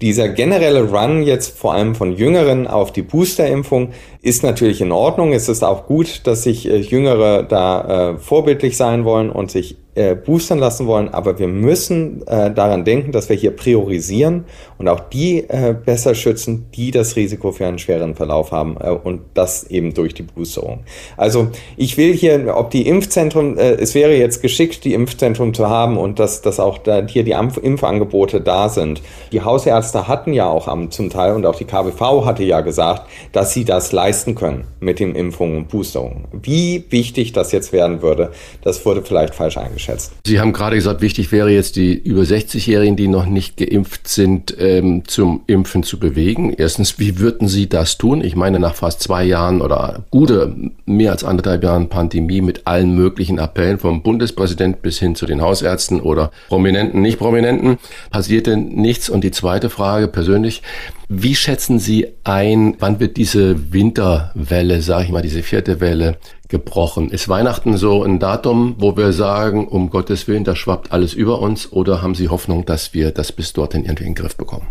Dieser generelle Run jetzt vor allem von Jüngeren auf die Boosterimpfung ist natürlich in Ordnung. Es ist auch gut, dass sich äh, Jüngere da äh, vorbildlich sein wollen und sich äh, boostern lassen wollen, aber wir müssen äh, daran denken, dass wir hier priorisieren und auch die äh, besser schützen, die das Risiko für einen schweren Verlauf haben äh, und das eben durch die Boosterung. Also ich will hier, ob die Impfzentren, äh, es wäre jetzt geschickt, die Impfzentren zu haben und dass, dass auch da hier die Impfangebote da sind. Die Hausärzte hatten ja auch am, zum Teil und auch die KBV hatte ja gesagt, dass sie das leisten können mit den Impfungen und Boosterungen. Wie wichtig das jetzt werden würde, das wurde vielleicht falsch eingeschätzt eingeschätzt. Sie haben gerade gesagt, wichtig wäre jetzt die über 60-Jährigen, die noch nicht geimpft sind, ähm, zum Impfen zu bewegen. Erstens, wie würden Sie das tun? Ich meine, nach fast zwei Jahren oder gute mehr als anderthalb Jahren Pandemie mit allen möglichen Appellen vom Bundespräsident bis hin zu den Hausärzten oder Prominenten, nicht Prominenten, passierte nichts. Und die zweite Frage persönlich, wie schätzen Sie ein, wann wird diese Winterwelle, sage ich mal, diese vierte Welle gebrochen? Ist Weihnachten so ein Datum, wo wir sagen, um Gottes Willen, da schwappt alles über uns? Oder haben Sie Hoffnung, dass wir das bis dorthin irgendwie in den Griff bekommen?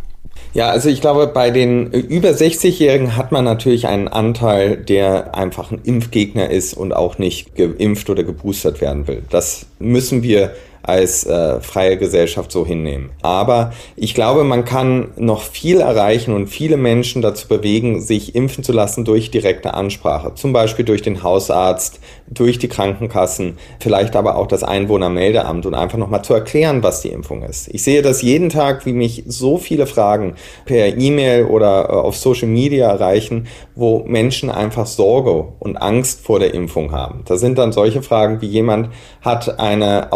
Ja, also ich glaube, bei den über 60-Jährigen hat man natürlich einen Anteil, der einfach ein Impfgegner ist und auch nicht geimpft oder geboostert werden will. Das müssen wir als äh, freie Gesellschaft so hinnehmen. Aber ich glaube, man kann noch viel erreichen und viele Menschen dazu bewegen, sich impfen zu lassen durch direkte Ansprache. Zum Beispiel durch den Hausarzt, durch die Krankenkassen, vielleicht aber auch das Einwohnermeldeamt und einfach nochmal zu erklären, was die Impfung ist. Ich sehe das jeden Tag, wie mich so viele Fragen per E-Mail oder äh, auf Social Media erreichen, wo Menschen einfach Sorge und Angst vor der Impfung haben. Da sind dann solche Fragen wie jemand hat eine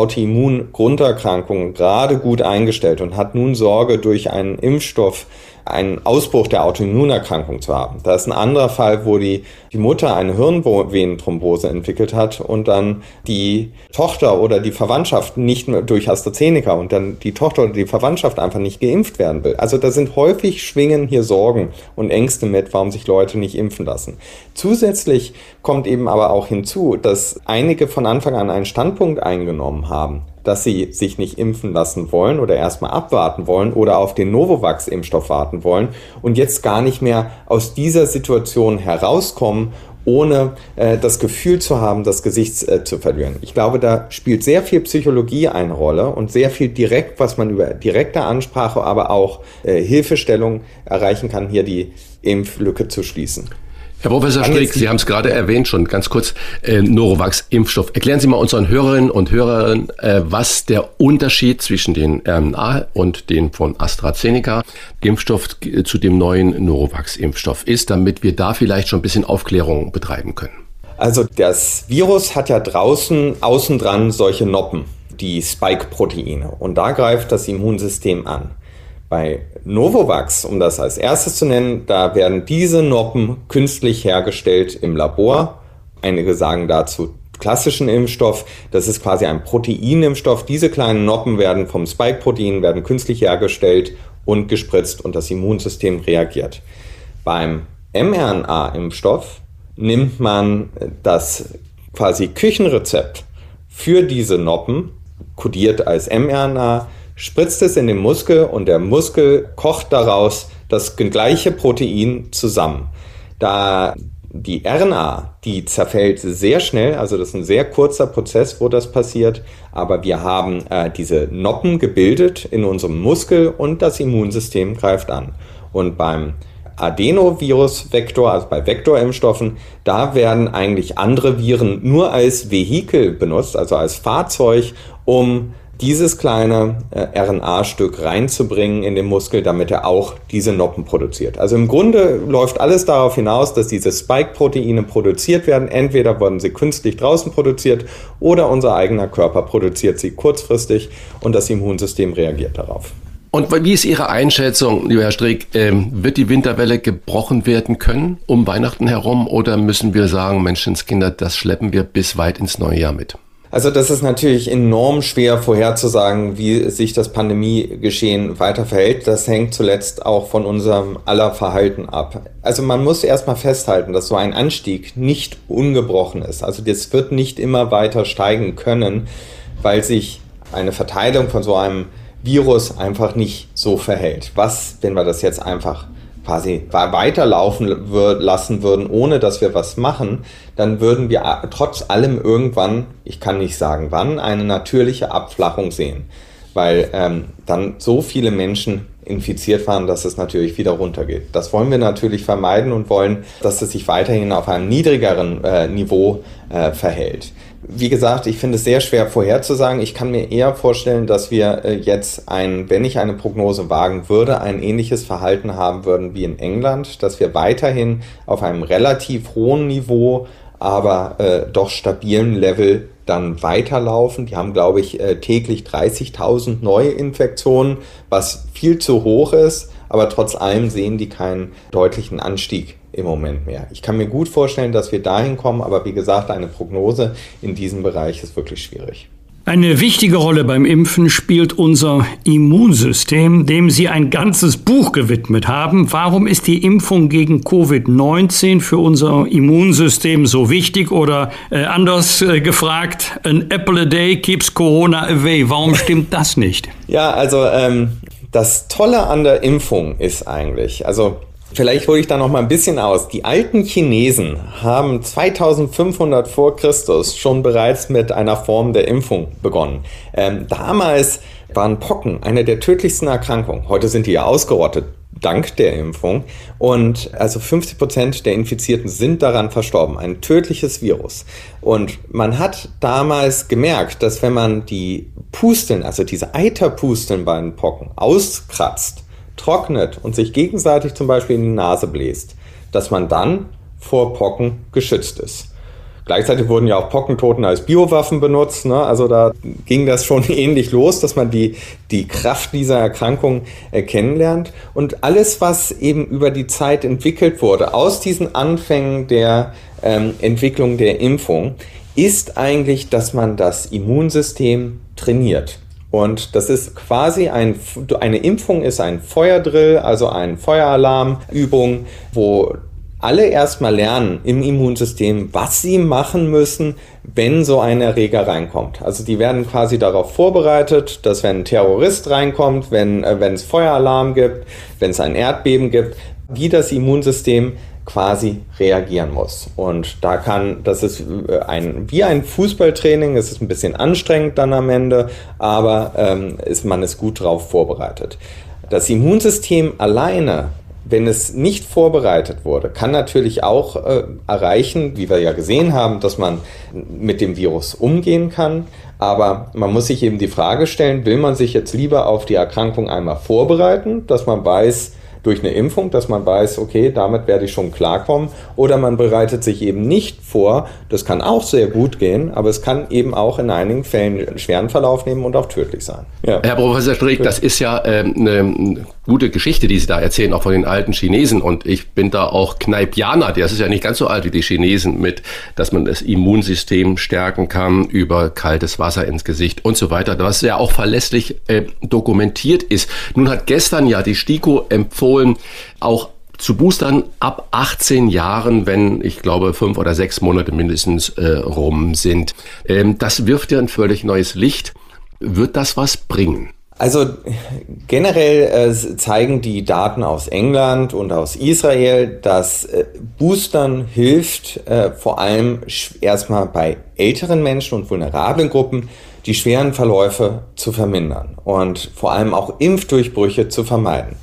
Autoimmungrunterkrankung gerade gut eingestellt und hat nun Sorge durch einen Impfstoff einen Ausbruch der Autoimmunerkrankung zu haben. Da ist ein anderer Fall, wo die, die Mutter eine Hirnvenenthrombose entwickelt hat und dann die Tochter oder die Verwandtschaft nicht mehr durch AstraZeneca und dann die Tochter oder die Verwandtschaft einfach nicht geimpft werden will. Also da sind häufig schwingen hier Sorgen und Ängste mit, warum sich Leute nicht impfen lassen. Zusätzlich kommt eben aber auch hinzu, dass einige von Anfang an einen Standpunkt eingenommen haben, dass sie sich nicht impfen lassen wollen oder erstmal abwarten wollen oder auf den Novavax-Impfstoff warten wollen und jetzt gar nicht mehr aus dieser Situation herauskommen, ohne äh, das Gefühl zu haben, das Gesicht äh, zu verlieren. Ich glaube, da spielt sehr viel Psychologie eine Rolle und sehr viel direkt, was man über direkte Ansprache, aber auch äh, Hilfestellung erreichen kann, hier die Impflücke zu schließen. Herr Professor Strick, Sie haben es gerade erwähnt schon, ganz kurz, äh, Norovax-Impfstoff. Erklären Sie mal unseren Hörerinnen und Hörern, äh, was der Unterschied zwischen den RNA und den von AstraZeneca Impfstoff äh, zu dem neuen Norovax-Impfstoff ist, damit wir da vielleicht schon ein bisschen Aufklärung betreiben können. Also das Virus hat ja draußen, außen dran solche Noppen, die Spike-Proteine. Und da greift das Immunsystem an. Bei Novovax, um das als erstes zu nennen, da werden diese Noppen künstlich hergestellt im Labor. Einige sagen dazu klassischen Impfstoff. Das ist quasi ein Proteinimpfstoff. Diese kleinen Noppen werden vom Spike-Protein, werden künstlich hergestellt und gespritzt und das Immunsystem reagiert. Beim mRNA-Impfstoff nimmt man das quasi Küchenrezept für diese Noppen, kodiert als mRNA, spritzt es in den Muskel und der Muskel kocht daraus das gleiche Protein zusammen. Da die RNA, die zerfällt sehr schnell, also das ist ein sehr kurzer Prozess, wo das passiert, aber wir haben äh, diese Noppen gebildet in unserem Muskel und das Immunsystem greift an. Und beim Adenovirus-Vektor, also bei Vektorimpfstoffen, da werden eigentlich andere Viren nur als Vehikel benutzt, also als Fahrzeug, um dieses kleine äh, RNA-Stück reinzubringen in den Muskel, damit er auch diese Noppen produziert. Also im Grunde läuft alles darauf hinaus, dass diese Spike-Proteine produziert werden. Entweder wurden sie künstlich draußen produziert oder unser eigener Körper produziert sie kurzfristig und das Immunsystem reagiert darauf. Und wie ist Ihre Einschätzung, lieber Herr Strick? Ähm, wird die Winterwelle gebrochen werden können um Weihnachten herum oder müssen wir sagen, Menschenskinder, das schleppen wir bis weit ins neue Jahr mit? Also das ist natürlich enorm schwer vorherzusagen, wie sich das Pandemiegeschehen weiter verhält. Das hängt zuletzt auch von unserem aller Verhalten ab. Also man muss erstmal festhalten, dass so ein Anstieg nicht ungebrochen ist. Also das wird nicht immer weiter steigen können, weil sich eine Verteilung von so einem Virus einfach nicht so verhält. Was, wenn wir das jetzt einfach quasi weiterlaufen lassen würden, ohne dass wir was machen, dann würden wir trotz allem irgendwann, ich kann nicht sagen wann, eine natürliche Abflachung sehen. Weil ähm, dann so viele Menschen infiziert waren, dass es natürlich wieder runtergeht. Das wollen wir natürlich vermeiden und wollen, dass es sich weiterhin auf einem niedrigeren äh, Niveau äh, verhält. Wie gesagt, ich finde es sehr schwer vorherzusagen. Ich kann mir eher vorstellen, dass wir äh, jetzt ein, wenn ich eine Prognose wagen würde, ein ähnliches Verhalten haben würden wie in England, dass wir weiterhin auf einem relativ hohen Niveau, aber äh, doch stabilen Level dann weiterlaufen. Die haben, glaube ich, äh, täglich 30.000 neue Infektionen, was viel zu hoch ist, aber trotz allem sehen die keinen deutlichen Anstieg im Moment mehr. Ich kann mir gut vorstellen, dass wir dahin kommen, aber wie gesagt, eine Prognose in diesem Bereich ist wirklich schwierig. Eine wichtige Rolle beim Impfen spielt unser Immunsystem, dem Sie ein ganzes Buch gewidmet haben. Warum ist die Impfung gegen Covid-19 für unser Immunsystem so wichtig? Oder äh, anders äh, gefragt, an apple a day keeps Corona away. Warum stimmt das nicht? Ja, also ähm, das Tolle an der Impfung ist eigentlich, also Vielleicht hole ich da noch mal ein bisschen aus. Die alten Chinesen haben 2500 vor Christus schon bereits mit einer Form der Impfung begonnen. Ähm, damals waren Pocken eine der tödlichsten Erkrankungen. Heute sind die ja ausgerottet dank der Impfung. Und also 50 Prozent der Infizierten sind daran verstorben. Ein tödliches Virus. Und man hat damals gemerkt, dass wenn man die Pusteln, also diese Eiterpusteln bei den Pocken auskratzt, trocknet und sich gegenseitig zum Beispiel in die Nase bläst, dass man dann vor Pocken geschützt ist. Gleichzeitig wurden ja auch Pockentoten als Biowaffen benutzt. Ne? Also da ging das schon [LAUGHS] ähnlich los, dass man die, die Kraft dieser Erkrankung äh, kennenlernt. Und alles, was eben über die Zeit entwickelt wurde, aus diesen Anfängen der ähm, Entwicklung der Impfung, ist eigentlich, dass man das Immunsystem trainiert. Und das ist quasi ein, eine Impfung ist ein Feuerdrill, also eine Feueralarmübung, wo alle erstmal lernen im Immunsystem, was sie machen müssen, wenn so ein Erreger reinkommt. Also die werden quasi darauf vorbereitet, dass wenn ein Terrorist reinkommt, wenn, äh, wenn es Feueralarm gibt, wenn es ein Erdbeben gibt, wie das Immunsystem quasi reagieren muss. Und da kann, das ist äh, ein, wie ein Fußballtraining, es ist ein bisschen anstrengend dann am Ende, aber ähm, ist, man ist gut darauf vorbereitet. Das Immunsystem alleine wenn es nicht vorbereitet wurde, kann natürlich auch äh, erreichen, wie wir ja gesehen haben, dass man mit dem Virus umgehen kann. Aber man muss sich eben die Frage stellen, will man sich jetzt lieber auf die Erkrankung einmal vorbereiten, dass man weiß, durch eine Impfung, dass man weiß, okay, damit werde ich schon klarkommen. Oder man bereitet sich eben nicht vor. Das kann auch sehr gut gehen, aber es kann eben auch in einigen Fällen einen schweren Verlauf nehmen und auch tödlich sein. Ja. Herr Professor Strick, das ist ja äh, eine gute Geschichte, die Sie da erzählen, auch von den alten Chinesen. Und ich bin da auch Kneipianer, der ist ja nicht ganz so alt wie die Chinesen mit, dass man das Immunsystem stärken kann über kaltes Wasser ins Gesicht und so weiter, was ja auch verlässlich äh, dokumentiert ist. Nun hat gestern ja die STIKO empfohlen, auch zu boostern ab 18 Jahren, wenn ich glaube fünf oder sechs Monate mindestens äh, rum sind. Ähm, das wirft ja ein völlig neues Licht. Wird das was bringen? Also generell äh, zeigen die Daten aus England und aus Israel, dass äh, Boostern hilft, äh, vor allem erstmal bei älteren Menschen und vulnerablen Gruppen, die schweren Verläufe zu vermindern und vor allem auch Impfdurchbrüche zu vermeiden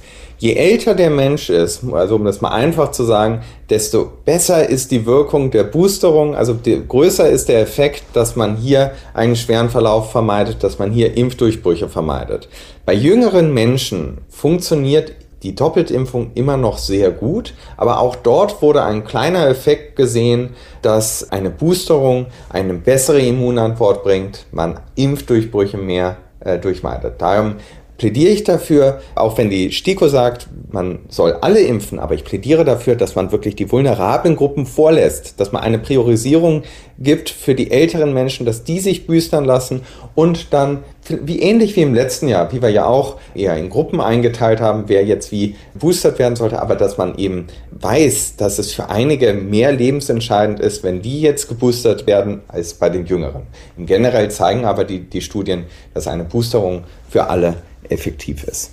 je älter der Mensch ist, also um das mal einfach zu sagen, desto besser ist die Wirkung der Boosterung, also größer ist der Effekt, dass man hier einen schweren Verlauf vermeidet, dass man hier Impfdurchbrüche vermeidet. Bei jüngeren Menschen funktioniert die Doppeltimpfung immer noch sehr gut, aber auch dort wurde ein kleiner Effekt gesehen, dass eine Boosterung eine bessere Immunantwort bringt, man Impfdurchbrüche mehr äh, durchmeidet. Darum plädiere ich dafür, auch wenn die STIKO sagt, man soll alle impfen, aber ich plädiere dafür, dass man wirklich die vulnerablen Gruppen vorlässt, dass man eine Priorisierung gibt für die älteren Menschen, dass die sich boostern lassen und dann, wie ähnlich wie im letzten Jahr, wie wir ja auch eher in Gruppen eingeteilt haben, wer jetzt wie boostert werden sollte, aber dass man eben weiß, dass es für einige mehr lebensentscheidend ist, wenn die jetzt geboostert werden, als bei den Jüngeren. Im Generell zeigen aber die, die Studien, dass eine Boosterung für alle effektiv ist.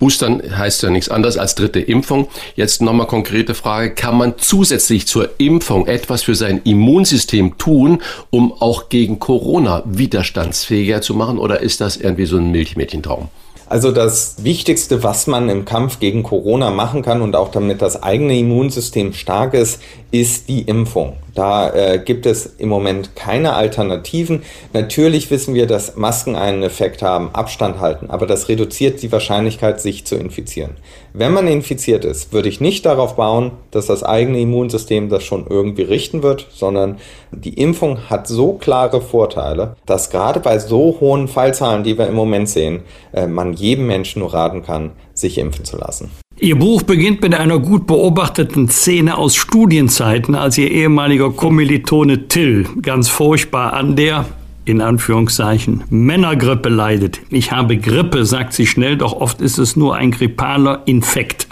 Boostern heißt ja nichts anderes als dritte Impfung. Jetzt nochmal konkrete Frage. Kann man zusätzlich zur Impfung etwas für sein Immunsystem tun, um auch gegen Corona widerstandsfähiger zu machen? Oder ist das irgendwie so ein Milchmädchentraum? Also das Wichtigste, was man im Kampf gegen Corona machen kann und auch damit das eigene Immunsystem stark ist, ist die Impfung. Da äh, gibt es im Moment keine Alternativen. Natürlich wissen wir, dass Masken einen Effekt haben, Abstand halten, aber das reduziert die Wahrscheinlichkeit, sich zu infizieren. Wenn man infiziert ist, würde ich nicht darauf bauen, dass das eigene Immunsystem das schon irgendwie richten wird, sondern die Impfung hat so klare Vorteile, dass gerade bei so hohen Fallzahlen, die wir im Moment sehen, äh, man jedem Menschen nur raten kann, sich impfen zu lassen. Ihr Buch beginnt mit einer gut beobachteten Szene aus Studienzeiten, als Ihr ehemaliger Kommilitone Till ganz furchtbar an der, in Anführungszeichen, Männergrippe leidet. Ich habe Grippe, sagt sie schnell, doch oft ist es nur ein grippaler Infekt.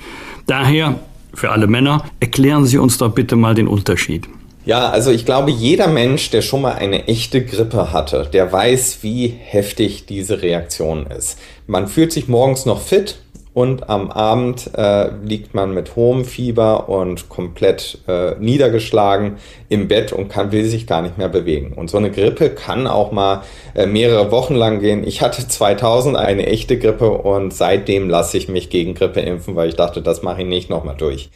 Daher, für alle Männer, erklären Sie uns doch bitte mal den Unterschied. Ja, also ich glaube, jeder Mensch, der schon mal eine echte Grippe hatte, der weiß, wie heftig diese Reaktion ist. Man fühlt sich morgens noch fit, und am Abend äh, liegt man mit hohem Fieber und komplett äh, niedergeschlagen im Bett und kann, will sich gar nicht mehr bewegen. Und so eine Grippe kann auch mal äh, mehrere Wochen lang gehen. Ich hatte 2000 eine echte Grippe und seitdem lasse ich mich gegen Grippe impfen, weil ich dachte, das mache ich nicht nochmal durch.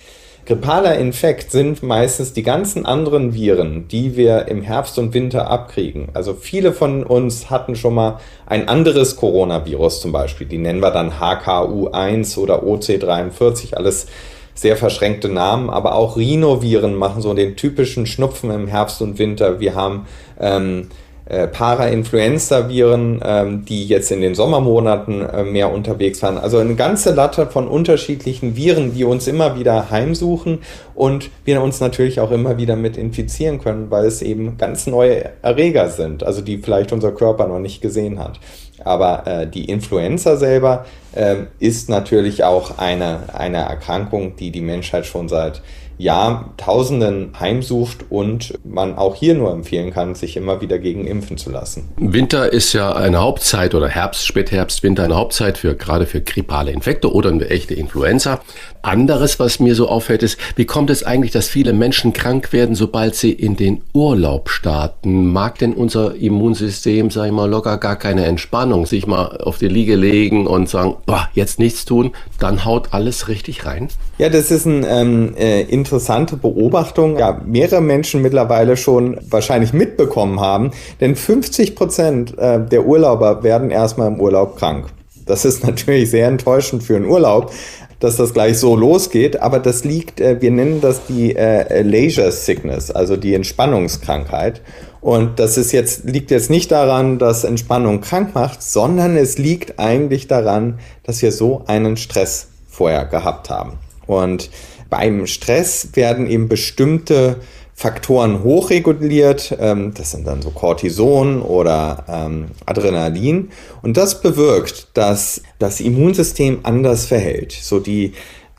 Grippaler Infekt sind meistens die ganzen anderen Viren, die wir im Herbst und Winter abkriegen. Also viele von uns hatten schon mal ein anderes Coronavirus zum Beispiel. Die nennen wir dann HKU1 oder OC43, alles sehr verschränkte Namen, aber auch Rhinoviren machen so den typischen Schnupfen im Herbst und Winter. Wir haben ähm, äh, Para-Influenza-Viren, ähm, die jetzt in den Sommermonaten äh, mehr unterwegs waren. Also eine ganze Latte von unterschiedlichen Viren, die uns immer wieder heimsuchen und wir uns natürlich auch immer wieder mit infizieren können, weil es eben ganz neue Erreger sind, also die vielleicht unser Körper noch nicht gesehen hat. Aber äh, die Influenza selber äh, ist natürlich auch eine, eine Erkrankung, die die Menschheit schon seit Jahrtausenden heimsucht und man auch hier nur empfehlen kann, sich immer wieder gegen impfen zu lassen. Winter ist ja eine Hauptzeit oder Herbst, Spätherbst, Winter eine Hauptzeit für gerade für grippale Infekte oder eine echte Influenza. Anderes, was mir so auffällt, ist, wie kommt es eigentlich, dass viele Menschen krank werden, sobald sie in den Urlaub starten? Mag denn unser Immunsystem, sag ich mal, locker gar keine Entspannung, sich mal auf die Liege legen und sagen, boah, jetzt nichts tun, dann haut alles richtig rein? Ja, das ist ein ähm, äh, interessante Beobachtung, ja, mehrere Menschen mittlerweile schon wahrscheinlich mitbekommen haben, denn 50 Prozent äh, der Urlauber werden erstmal im Urlaub krank. Das ist [LAUGHS] natürlich sehr enttäuschend für einen Urlaub, dass das gleich so losgeht, aber das liegt, äh, wir nennen das die äh, Leisure Sickness, also die Entspannungskrankheit. Und das ist jetzt, liegt jetzt nicht daran, dass Entspannung krank macht, sondern es liegt eigentlich daran, dass wir so einen Stress vorher gehabt haben. Und beim Stress werden eben bestimmte Faktoren hochreguliert. Ähm, das sind dann so Cortison oder ähm, Adrenalin. Und das bewirkt, dass das Immunsystem anders verhält. So die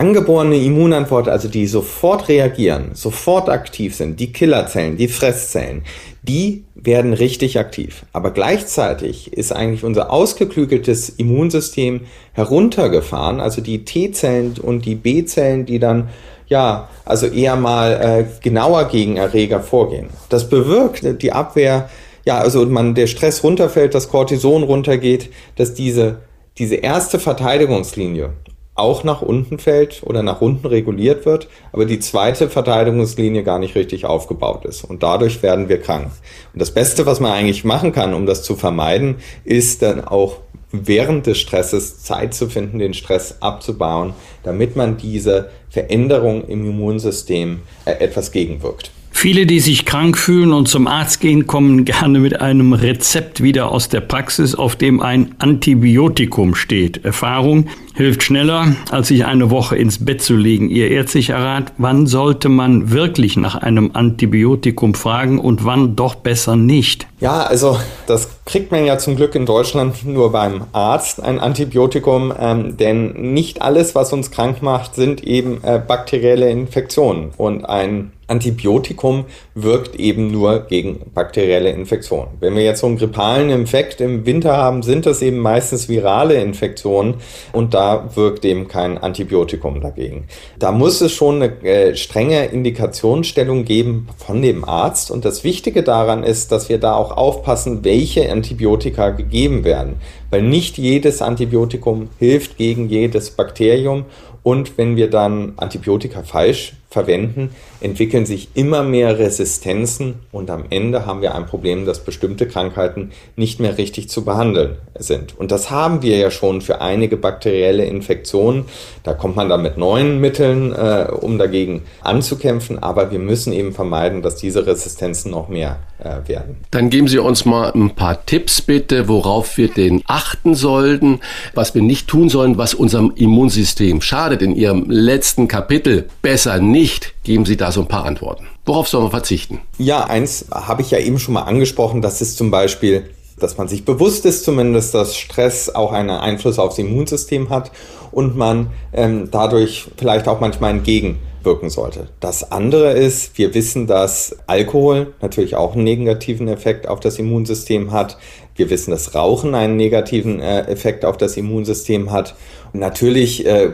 angeborene Immunantwort, also die sofort reagieren, sofort aktiv sind, die Killerzellen, die Fresszellen, die werden richtig aktiv. Aber gleichzeitig ist eigentlich unser ausgeklügeltes Immunsystem heruntergefahren, also die T-Zellen und die B-Zellen, die dann ja, also eher mal äh, genauer gegen Erreger vorgehen. Das bewirkt die Abwehr, ja, also man der Stress runterfällt, das Cortison runtergeht, dass diese diese erste Verteidigungslinie auch nach unten fällt oder nach unten reguliert wird, aber die zweite Verteidigungslinie gar nicht richtig aufgebaut ist. Und dadurch werden wir krank. Und das Beste, was man eigentlich machen kann, um das zu vermeiden, ist dann auch während des Stresses Zeit zu finden, den Stress abzubauen, damit man diese Veränderung im Immunsystem äh, etwas gegenwirkt. Viele, die sich krank fühlen und zum Arzt gehen, kommen gerne mit einem Rezept wieder aus der Praxis, auf dem ein Antibiotikum steht. Erfahrung hilft schneller, als sich eine Woche ins Bett zu legen. Ihr ärztlicher Rat, wann sollte man wirklich nach einem Antibiotikum fragen und wann doch besser nicht? Ja, also das kriegt man ja zum Glück in Deutschland nur beim Arzt, ein Antibiotikum, ähm, denn nicht alles, was uns krank macht, sind eben äh, bakterielle Infektionen. Und ein Antibiotikum wirkt eben nur gegen bakterielle Infektionen. Wenn wir jetzt so einen grippalen Infekt im Winter haben, sind das eben meistens virale Infektionen und da wirkt eben kein Antibiotikum dagegen. Da muss es schon eine äh, strenge Indikationsstellung geben von dem Arzt und das Wichtige daran ist, dass wir da auch aufpassen, welche Antibiotika gegeben werden, weil nicht jedes Antibiotikum hilft gegen jedes Bakterium und wenn wir dann Antibiotika falsch verwenden, entwickeln sich immer mehr Resistenzen und am Ende haben wir ein Problem, dass bestimmte Krankheiten nicht mehr richtig zu behandeln sind. Und das haben wir ja schon für einige bakterielle Infektionen. Da kommt man dann mit neuen Mitteln, äh, um dagegen anzukämpfen, aber wir müssen eben vermeiden, dass diese Resistenzen noch mehr äh, werden. Dann geben Sie uns mal ein paar Tipps bitte, worauf wir denn achten sollten, was wir nicht tun sollen, was unserem Immunsystem schadet. In Ihrem letzten Kapitel besser nicht geben Sie da so ein paar Antworten. Worauf soll man verzichten? Ja, eins habe ich ja eben schon mal angesprochen, das ist zum Beispiel, dass man sich bewusst ist zumindest, dass Stress auch einen Einfluss aufs Immunsystem hat und man ähm, dadurch vielleicht auch manchmal entgegenwirken sollte. Das andere ist, wir wissen, dass Alkohol natürlich auch einen negativen Effekt auf das Immunsystem hat. Wir wissen, dass Rauchen einen negativen äh, Effekt auf das Immunsystem hat. Natürlich äh,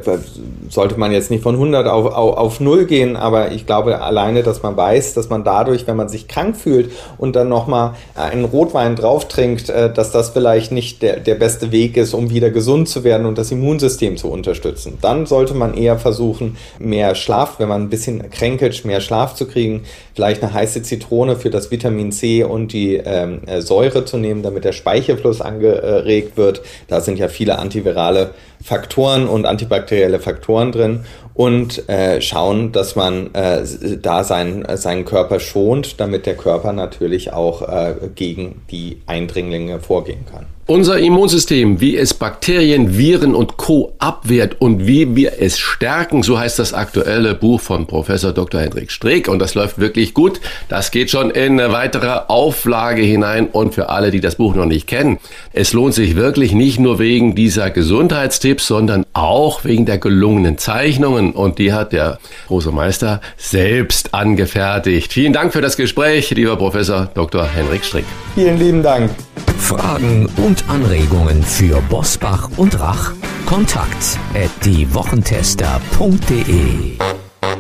sollte man jetzt nicht von 100 auf, auf, auf 0 gehen, aber ich glaube alleine, dass man weiß, dass man dadurch, wenn man sich krank fühlt und dann nochmal einen Rotwein drauf trinkt, äh, dass das vielleicht nicht der, der beste Weg ist, um wieder gesund zu werden und das Immunsystem zu unterstützen. Dann sollte man eher versuchen, mehr Schlaf, wenn man ein bisschen kränkelt, mehr Schlaf zu kriegen, vielleicht eine heiße Zitrone für das Vitamin C und die ähm, äh, Säure zu nehmen, damit der Speichelfluss angeregt wird. Da sind ja viele antivirale Faktoren und antibakterielle Faktoren drin und äh, schauen, dass man äh, da seinen, seinen Körper schont, damit der Körper natürlich auch äh, gegen die Eindringlinge vorgehen kann. Unser Immunsystem, wie es Bakterien, Viren und Co. abwehrt und wie wir es stärken, so heißt das aktuelle Buch von Professor Dr. Hendrik Streeck und das läuft wirklich gut. Das geht schon in eine weitere Auflage hinein und für alle, die das Buch noch nicht kennen, es lohnt sich wirklich nicht nur wegen dieser Gesundheitstipps, sondern auch wegen der gelungenen Zeichnungen und die hat der große Meister selbst angefertigt. Vielen Dank für das Gespräch, lieber Professor Dr. Hendrik Streeck. Vielen lieben Dank. Fragen und Anregungen für Bosbach und Rach? Kontakt at diewochentester.de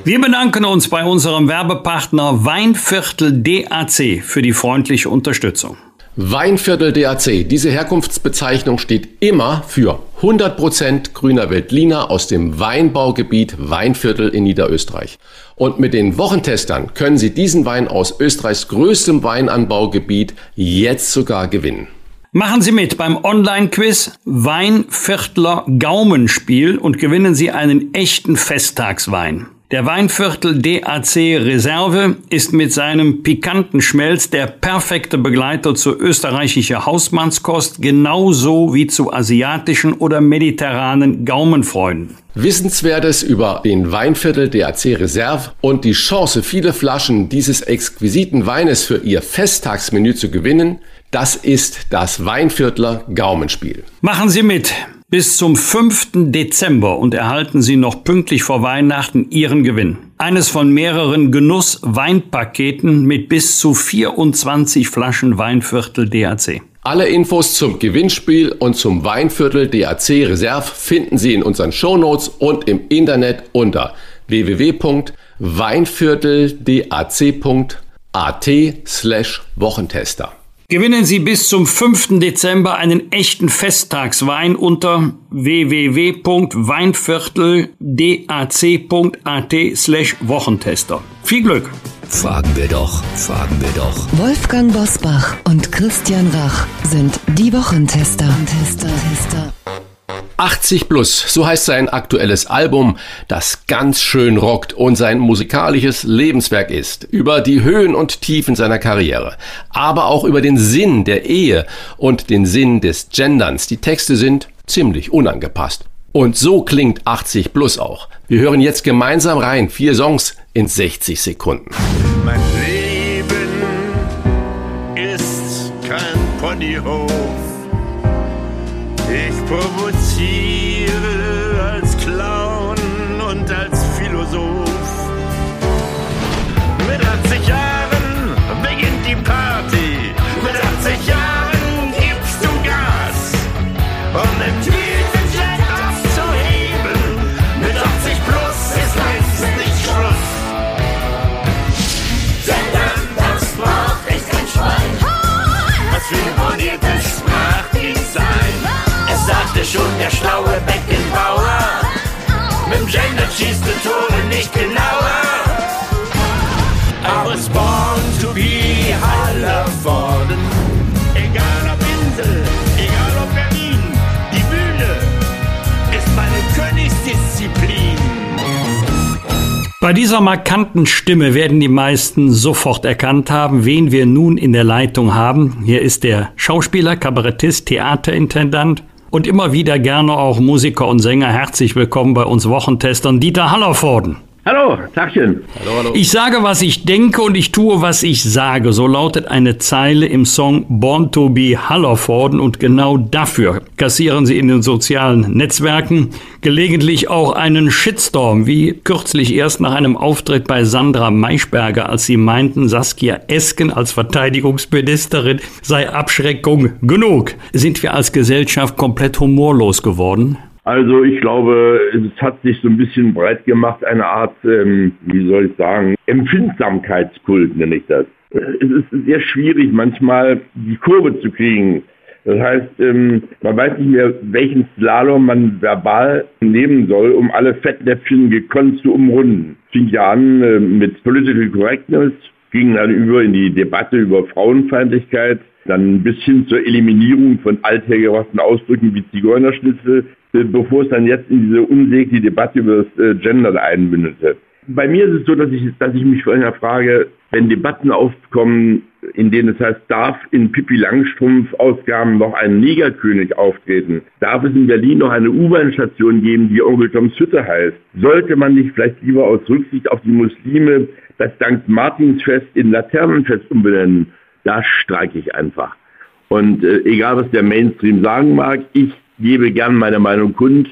wir bedanken uns bei unserem Werbepartner Weinviertel DAC für die freundliche Unterstützung. Weinviertel DAC. Diese Herkunftsbezeichnung steht immer für 100% grüner Veltliner aus dem Weinbaugebiet Weinviertel in Niederösterreich. Und mit den Wochentestern können Sie diesen Wein aus Österreichs größtem Weinanbaugebiet jetzt sogar gewinnen. Machen Sie mit beim Online-Quiz Weinviertler Gaumenspiel und gewinnen Sie einen echten Festtagswein. Der Weinviertel DAC Reserve ist mit seinem pikanten Schmelz der perfekte Begleiter zu österreichischer Hausmannskost, genauso wie zu asiatischen oder mediterranen Gaumenfreunden. Wissenswertes über den Weinviertel DAC Reserve und die Chance, viele Flaschen dieses exquisiten Weines für Ihr Festtagsmenü zu gewinnen, das ist das Weinviertler Gaumenspiel. Machen Sie mit! Bis zum 5. Dezember und erhalten Sie noch pünktlich vor Weihnachten Ihren Gewinn. Eines von mehreren Genuss-Weinpaketen mit bis zu 24 Flaschen Weinviertel DAC. Alle Infos zum Gewinnspiel und zum Weinviertel DAC Reserve finden Sie in unseren Shownotes und im Internet unter www.weinvierteldac.at slash Wochentester. Gewinnen Sie bis zum 5. Dezember einen echten Festtagswein unter www.weinvierteldac.at slash Wochentester. Viel Glück! Fragen wir doch, fragen wir doch. Wolfgang Bosbach und Christian Rach sind die Wochentester. Tester, Tester. 80 plus, so heißt sein aktuelles Album, das ganz schön rockt und sein musikalisches Lebenswerk ist. Über die Höhen und Tiefen seiner Karriere, aber auch über den Sinn der Ehe und den Sinn des Genderns. Die Texte sind ziemlich unangepasst. Und so klingt 80 plus auch. Wir hören jetzt gemeinsam rein, vier Songs in 60 Sekunden. Mein Leben ist kein Ponyhof. Ich provoziere sagte schon der schlaue Beckenbauer. Mit dem Gender schießt du Tore nicht genauer. I was born to be Hallervorden. Egal ob Insel, egal ob Berlin. Die Bühne ist meine Königsdisziplin. Bei dieser markanten Stimme werden die meisten sofort erkannt haben, wen wir nun in der Leitung haben. Hier ist der Schauspieler, Kabarettist, Theaterintendant und immer wieder gerne auch Musiker und Sänger. Herzlich willkommen bei uns Wochentestern, Dieter Hallervorden. Hallo, Tagchen. Ich sage, was ich denke und ich tue, was ich sage. So lautet eine Zeile im Song Born to be Hallervorden und genau dafür kassieren sie in den sozialen Netzwerken gelegentlich auch einen Shitstorm, wie kürzlich erst nach einem Auftritt bei Sandra Maischberger, als sie meinten, Saskia Esken als Verteidigungsministerin sei Abschreckung genug. Sind wir als Gesellschaft komplett humorlos geworden? Also ich glaube, es hat sich so ein bisschen breit gemacht, eine Art, ähm, wie soll ich sagen, Empfindsamkeitskult nenne ich das. Es ist sehr schwierig, manchmal die Kurve zu kriegen. Das heißt, ähm, man weiß nicht mehr, welchen Slalom man verbal nehmen soll, um alle Fettnäpfchen gekonnt zu umrunden. Fing ja an äh, mit Political Correctness, ging dann über in die Debatte über Frauenfeindlichkeit, dann bis hin zur Eliminierung von althergebrachten Ausdrücken wie Zigeunerschnitzel, äh, bevor es dann jetzt in diese unsägliche Debatte über das äh, Gender einmündete. Bei mir ist es so, dass ich, dass ich mich vorhin frage, wenn Debatten aufkommen, in denen es heißt, darf in Pippi Langstrumpf Ausgaben noch ein Negerkönig auftreten? Darf es in Berlin noch eine U-Bahn-Station geben, die Onkel Toms Hütte heißt? Sollte man nicht vielleicht lieber aus Rücksicht auf die Muslime das St. Martinsfest in Laternenfest umbenennen? Da streike ich einfach. Und äh, egal, was der Mainstream sagen mag, ich gebe gern meine Meinung kund.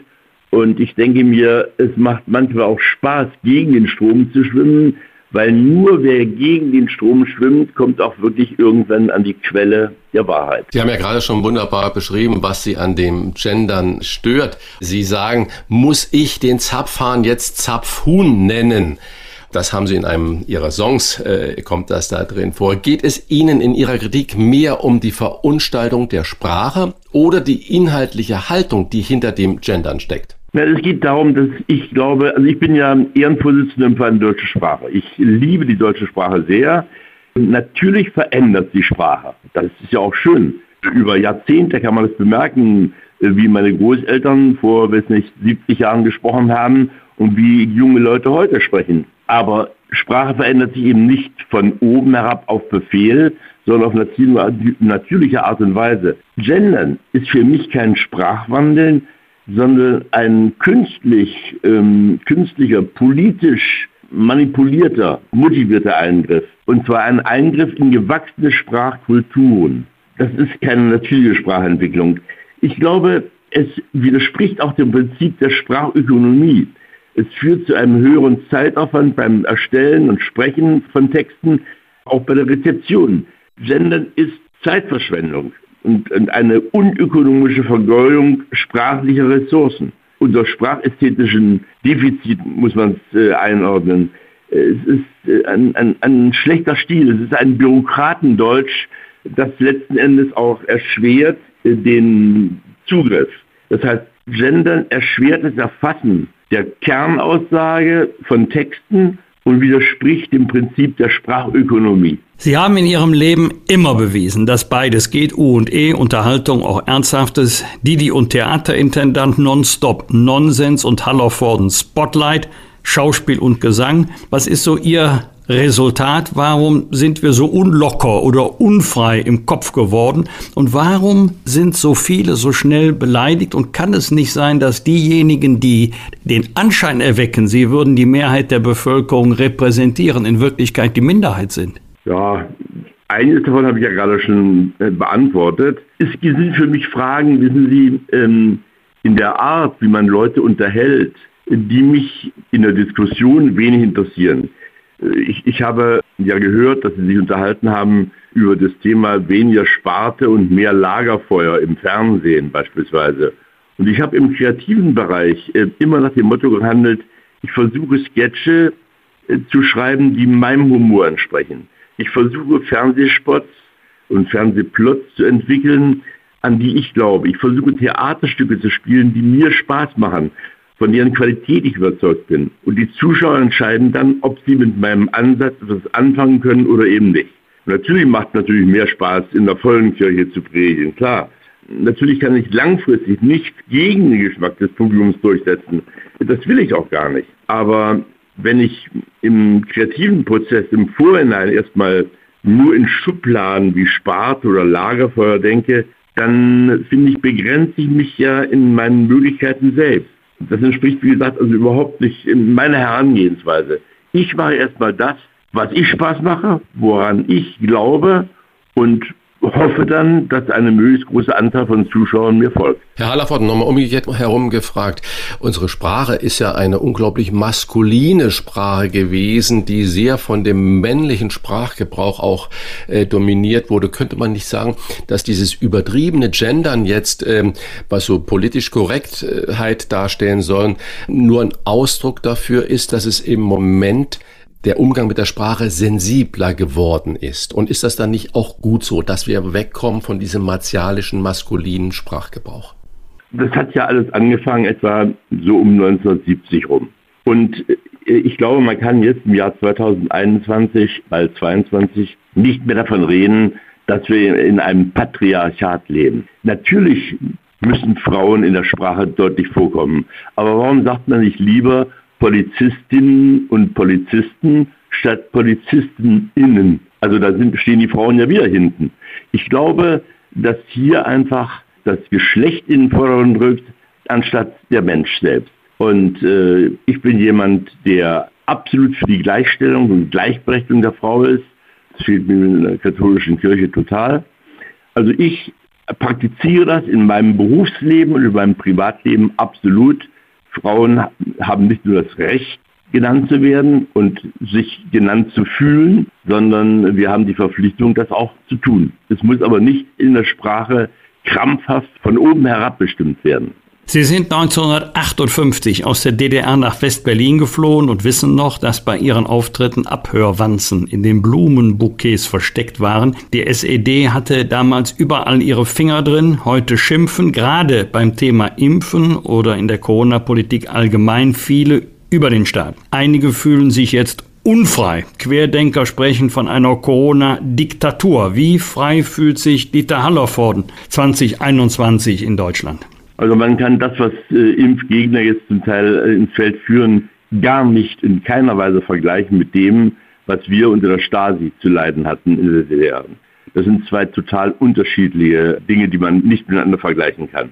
Und ich denke mir, es macht manchmal auch Spaß, gegen den Strom zu schwimmen, weil nur wer gegen den Strom schwimmt, kommt auch wirklich irgendwann an die Quelle der Wahrheit. Sie haben ja gerade schon wunderbar beschrieben, was Sie an dem Gendern stört. Sie sagen, muss ich den Zapfhahn jetzt Zapfhuhn nennen? Das haben Sie in einem Ihrer Songs, äh, kommt das da drin vor. Geht es Ihnen in Ihrer Kritik mehr um die Verunstaltung der Sprache oder die inhaltliche Haltung, die hinter dem Gendern steckt? Na, es geht darum, dass ich glaube, also ich bin ja Ehrenvorsitzender im Verein Deutsche Sprache. Ich liebe die deutsche Sprache sehr. Natürlich verändert die Sprache. Das ist ja auch schön. Über Jahrzehnte kann man das bemerken, wie meine Großeltern vor, weiß nicht, 70 Jahren gesprochen haben und wie junge Leute heute sprechen. Aber Sprache verändert sich eben nicht von oben herab auf Befehl, sondern auf natürliche Art und Weise. Gendern ist für mich kein Sprachwandeln, sondern ein künstlich, ähm, künstlicher, politisch manipulierter, motivierter Eingriff. Und zwar ein Eingriff in gewachsene Sprachkulturen. Das ist keine natürliche Sprachentwicklung. Ich glaube, es widerspricht auch dem Prinzip der Sprachökonomie. Es führt zu einem höheren Zeitaufwand beim Erstellen und Sprechen von Texten, auch bei der Rezeption. Gendern ist Zeitverschwendung und, und eine unökonomische Vergeudung sprachlicher Ressourcen. Unter sprachästhetischen Defizit muss man es äh, einordnen. Es ist äh, ein, ein, ein schlechter Stil, es ist ein Bürokratendeutsch, das letzten Endes auch erschwert den Zugriff. Das heißt, Gendern erschwert das Erfassen der Kernaussage von Texten und widerspricht dem Prinzip der Sprachökonomie. Sie haben in Ihrem Leben immer bewiesen, dass beides geht, U und E, Unterhaltung, auch Ernsthaftes, Didi und Theaterintendant, Nonstop Nonsens und Hallervorden Spotlight, Schauspiel und Gesang. Was ist so Ihr Resultat? Warum sind wir so unlocker oder unfrei im Kopf geworden? Und warum sind so viele so schnell beleidigt? Und kann es nicht sein, dass diejenigen, die den Anschein erwecken, sie würden die Mehrheit der Bevölkerung repräsentieren, in Wirklichkeit die Minderheit sind? Ja, eines davon habe ich ja gerade schon äh, beantwortet. Es sind für mich Fragen, wissen Sie, ähm, in der Art, wie man Leute unterhält, die mich in der Diskussion wenig interessieren. Ich, ich habe ja gehört, dass Sie sich unterhalten haben über das Thema weniger Sparte und mehr Lagerfeuer im Fernsehen beispielsweise. Und ich habe im kreativen Bereich äh, immer nach dem Motto gehandelt, ich versuche Sketche äh, zu schreiben, die meinem Humor entsprechen. Ich versuche Fernsehspots und Fernsehplots zu entwickeln, an die ich glaube. Ich versuche Theaterstücke zu spielen, die mir Spaß machen, von deren Qualität ich überzeugt bin. Und die Zuschauer entscheiden dann, ob sie mit meinem Ansatz etwas anfangen können oder eben nicht. Natürlich macht natürlich mehr Spaß, in der vollen Kirche zu predigen, klar. Natürlich kann ich langfristig nicht gegen den Geschmack des Publikums durchsetzen. Das will ich auch gar nicht. Aber wenn ich im kreativen Prozess im Vorhinein erstmal nur in Schubladen wie Sparte oder Lagerfeuer denke, dann finde ich, begrenze ich mich ja in meinen Möglichkeiten selbst. Das entspricht, wie gesagt, also überhaupt nicht in meiner Herangehensweise. Ich mache erstmal das, was ich Spaß mache, woran ich glaube und hoffe dann, dass eine möglichst große Anzahl von Zuschauern mir folgt. Herr Hallerford, nochmal umgekehrt herum gefragt. Unsere Sprache ist ja eine unglaublich maskuline Sprache gewesen, die sehr von dem männlichen Sprachgebrauch auch äh, dominiert wurde. Könnte man nicht sagen, dass dieses übertriebene Gendern jetzt, ähm, was so politisch Korrektheit darstellen sollen, nur ein Ausdruck dafür ist, dass es im Moment der Umgang mit der Sprache sensibler geworden ist. Und ist das dann nicht auch gut so, dass wir wegkommen von diesem martialischen, maskulinen Sprachgebrauch? Das hat ja alles angefangen etwa so um 1970 rum. Und äh, ich glaube, man kann jetzt im Jahr 2021, bald 22, nicht mehr davon reden, dass wir in einem Patriarchat leben. Natürlich müssen Frauen in der Sprache deutlich vorkommen. Aber warum sagt man nicht lieber, Polizistinnen und Polizisten statt PolizistInnen. Also da sind, stehen die Frauen ja wieder hinten. Ich glaube, dass hier einfach das Geschlecht in den Vordergrund rückt, anstatt der Mensch selbst. Und äh, ich bin jemand, der absolut für die Gleichstellung und Gleichberechtigung der Frau ist. Das fehlt mir in der katholischen Kirche total. Also ich praktiziere das in meinem Berufsleben und in meinem Privatleben absolut. Frauen haben nicht nur das Recht, genannt zu werden und sich genannt zu fühlen, sondern wir haben die Verpflichtung, das auch zu tun. Es muss aber nicht in der Sprache krampfhaft von oben herab bestimmt werden. Sie sind 1958 aus der DDR nach West-Berlin geflohen und wissen noch, dass bei Ihren Auftritten Abhörwanzen in den Blumenbouquets versteckt waren. Die SED hatte damals überall ihre Finger drin. Heute schimpfen gerade beim Thema Impfen oder in der Corona-Politik allgemein viele über den Staat. Einige fühlen sich jetzt unfrei. Querdenker sprechen von einer Corona-Diktatur. Wie frei fühlt sich Dieter Hallervorden 2021 in Deutschland? Also man kann das, was äh, Impfgegner jetzt zum Teil äh, ins Feld führen, gar nicht in keiner Weise vergleichen mit dem, was wir unter der Stasi zu leiden hatten in der DDR. Das sind zwei total unterschiedliche Dinge, die man nicht miteinander vergleichen kann.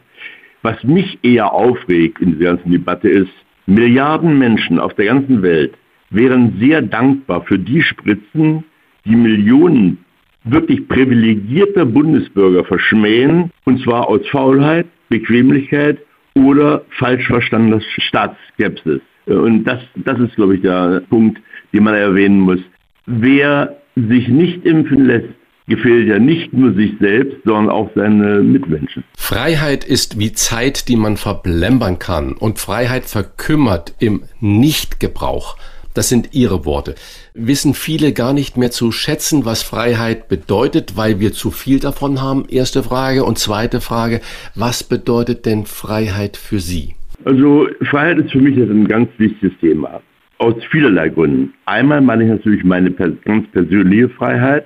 Was mich eher aufregt in dieser ganzen Debatte ist, Milliarden Menschen auf der ganzen Welt wären sehr dankbar für die Spritzen, die Millionen wirklich privilegierter Bundesbürger verschmähen, und zwar aus Faulheit, Bequemlichkeit oder falsch verstandener Staatsskepsis. Und das, das ist, glaube ich, der Punkt, den man erwähnen muss. Wer sich nicht impfen lässt, gefällt ja nicht nur sich selbst, sondern auch seine Mitmenschen. Freiheit ist wie Zeit, die man verblempern kann. Und Freiheit verkümmert im Nichtgebrauch. Das sind Ihre Worte. Wissen viele gar nicht mehr zu schätzen, was Freiheit bedeutet, weil wir zu viel davon haben? Erste Frage. Und zweite Frage, was bedeutet denn Freiheit für Sie? Also Freiheit ist für mich ein ganz wichtiges Thema. Aus vielerlei Gründen. Einmal meine ich natürlich meine ganz persönliche Freiheit.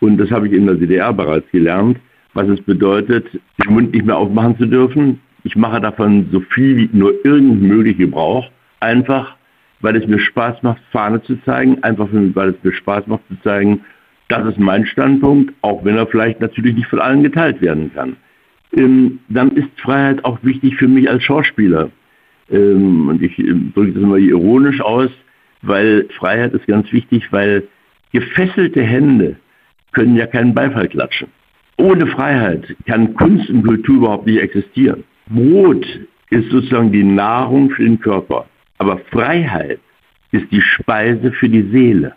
Und das habe ich in der DDR bereits gelernt, was es bedeutet, den Mund nicht mehr aufmachen zu dürfen. Ich mache davon so viel wie nur irgend möglich Gebrauch. Einfach weil es mir Spaß macht, Fahne zu zeigen, einfach weil es mir Spaß macht zu zeigen, das ist mein Standpunkt, auch wenn er vielleicht natürlich nicht von allen geteilt werden kann. Ähm, dann ist Freiheit auch wichtig für mich als Schauspieler. Ähm, und ich ähm, drücke das immer ironisch aus, weil Freiheit ist ganz wichtig, weil gefesselte Hände können ja keinen Beifall klatschen. Ohne Freiheit kann Kunst und Kultur überhaupt nicht existieren. Brot ist sozusagen die Nahrung für den Körper. Aber Freiheit ist die Speise für die Seele.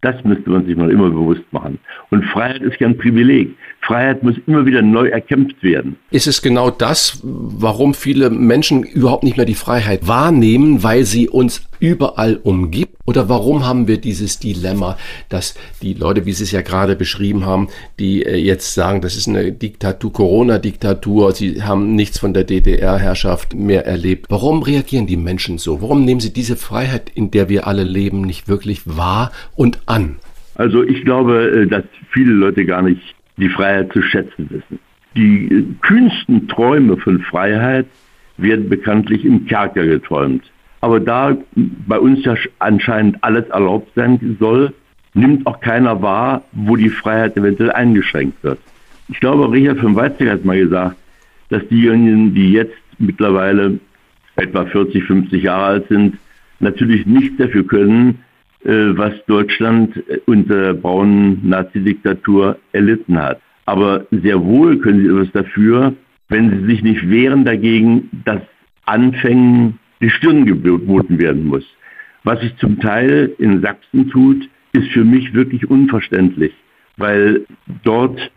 Das müsste man sich mal immer bewusst machen. Und Freiheit ist ja ein Privileg. Freiheit muss immer wieder neu erkämpft werden. Ist es genau das, warum viele Menschen überhaupt nicht mehr die Freiheit wahrnehmen, weil sie uns überall umgibt? Oder warum haben wir dieses Dilemma, dass die Leute, wie Sie es ja gerade beschrieben haben, die äh, jetzt sagen, das ist eine Diktatur, Corona-Diktatur, sie haben nichts von der DDR-Herrschaft mehr erlebt. Warum reagieren die Menschen so? Warum nehmen sie diese Freiheit, in der wir alle leben, nicht wirklich wahr und an? Also ich glaube, äh, dass viele Leute gar nicht die Freiheit zu schätzen wissen. Die äh, kühnsten Träume von Freiheit werden bekanntlich im Kerker geträumt. Aber da bei uns ja anscheinend alles erlaubt sein soll, nimmt auch keiner wahr, wo die Freiheit eventuell eingeschränkt wird. Ich glaube, Richard von Weizsäcker hat mal gesagt, dass diejenigen, die jetzt mittlerweile etwa 40, 50 Jahre alt sind, natürlich nicht dafür können, äh, was Deutschland unter der braunen Nazi-Diktatur erlitten hat. Aber sehr wohl können sie etwas dafür, wenn sie sich nicht wehren dagegen, dass Anfängen die Stirn geboten werden muss. Was sich zum Teil in Sachsen tut, ist für mich wirklich unverständlich, weil dort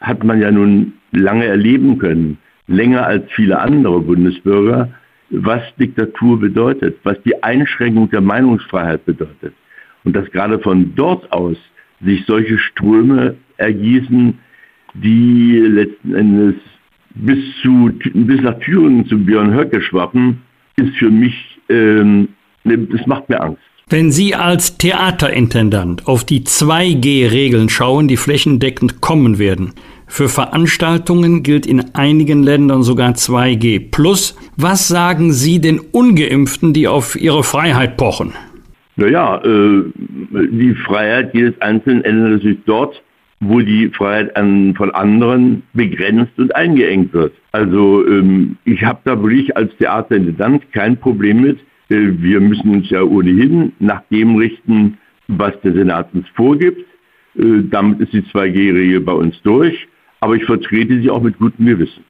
hat man ja nun lange erleben können, länger als viele andere Bundesbürger, was Diktatur bedeutet, was die Einschränkung der Meinungsfreiheit bedeutet. Und dass gerade von dort aus sich solche Ströme ergießen, die letzten Endes bis, zu, bis nach Thüringen zu Björn Höcke schwappen, ist für mich, ähm, das macht mir Angst. Wenn Sie als Theaterintendant auf die 2G-Regeln schauen, die flächendeckend kommen werden, für Veranstaltungen gilt in einigen Ländern sogar 2G. Plus, was sagen Sie den Ungeimpften, die auf ihre Freiheit pochen? Naja, äh, die Freiheit jedes Einzelnen ändert sich dort, wo die Freiheit an, von anderen begrenzt und eingeengt wird. Also ähm, ich habe da wirklich als Theaterintendant kein Problem mit. Äh, wir müssen uns ja ohnehin nach dem richten, was der Senat uns vorgibt. Äh, damit ist die 2G-Regel bei uns durch. Aber ich vertrete sie auch mit gutem Gewissen.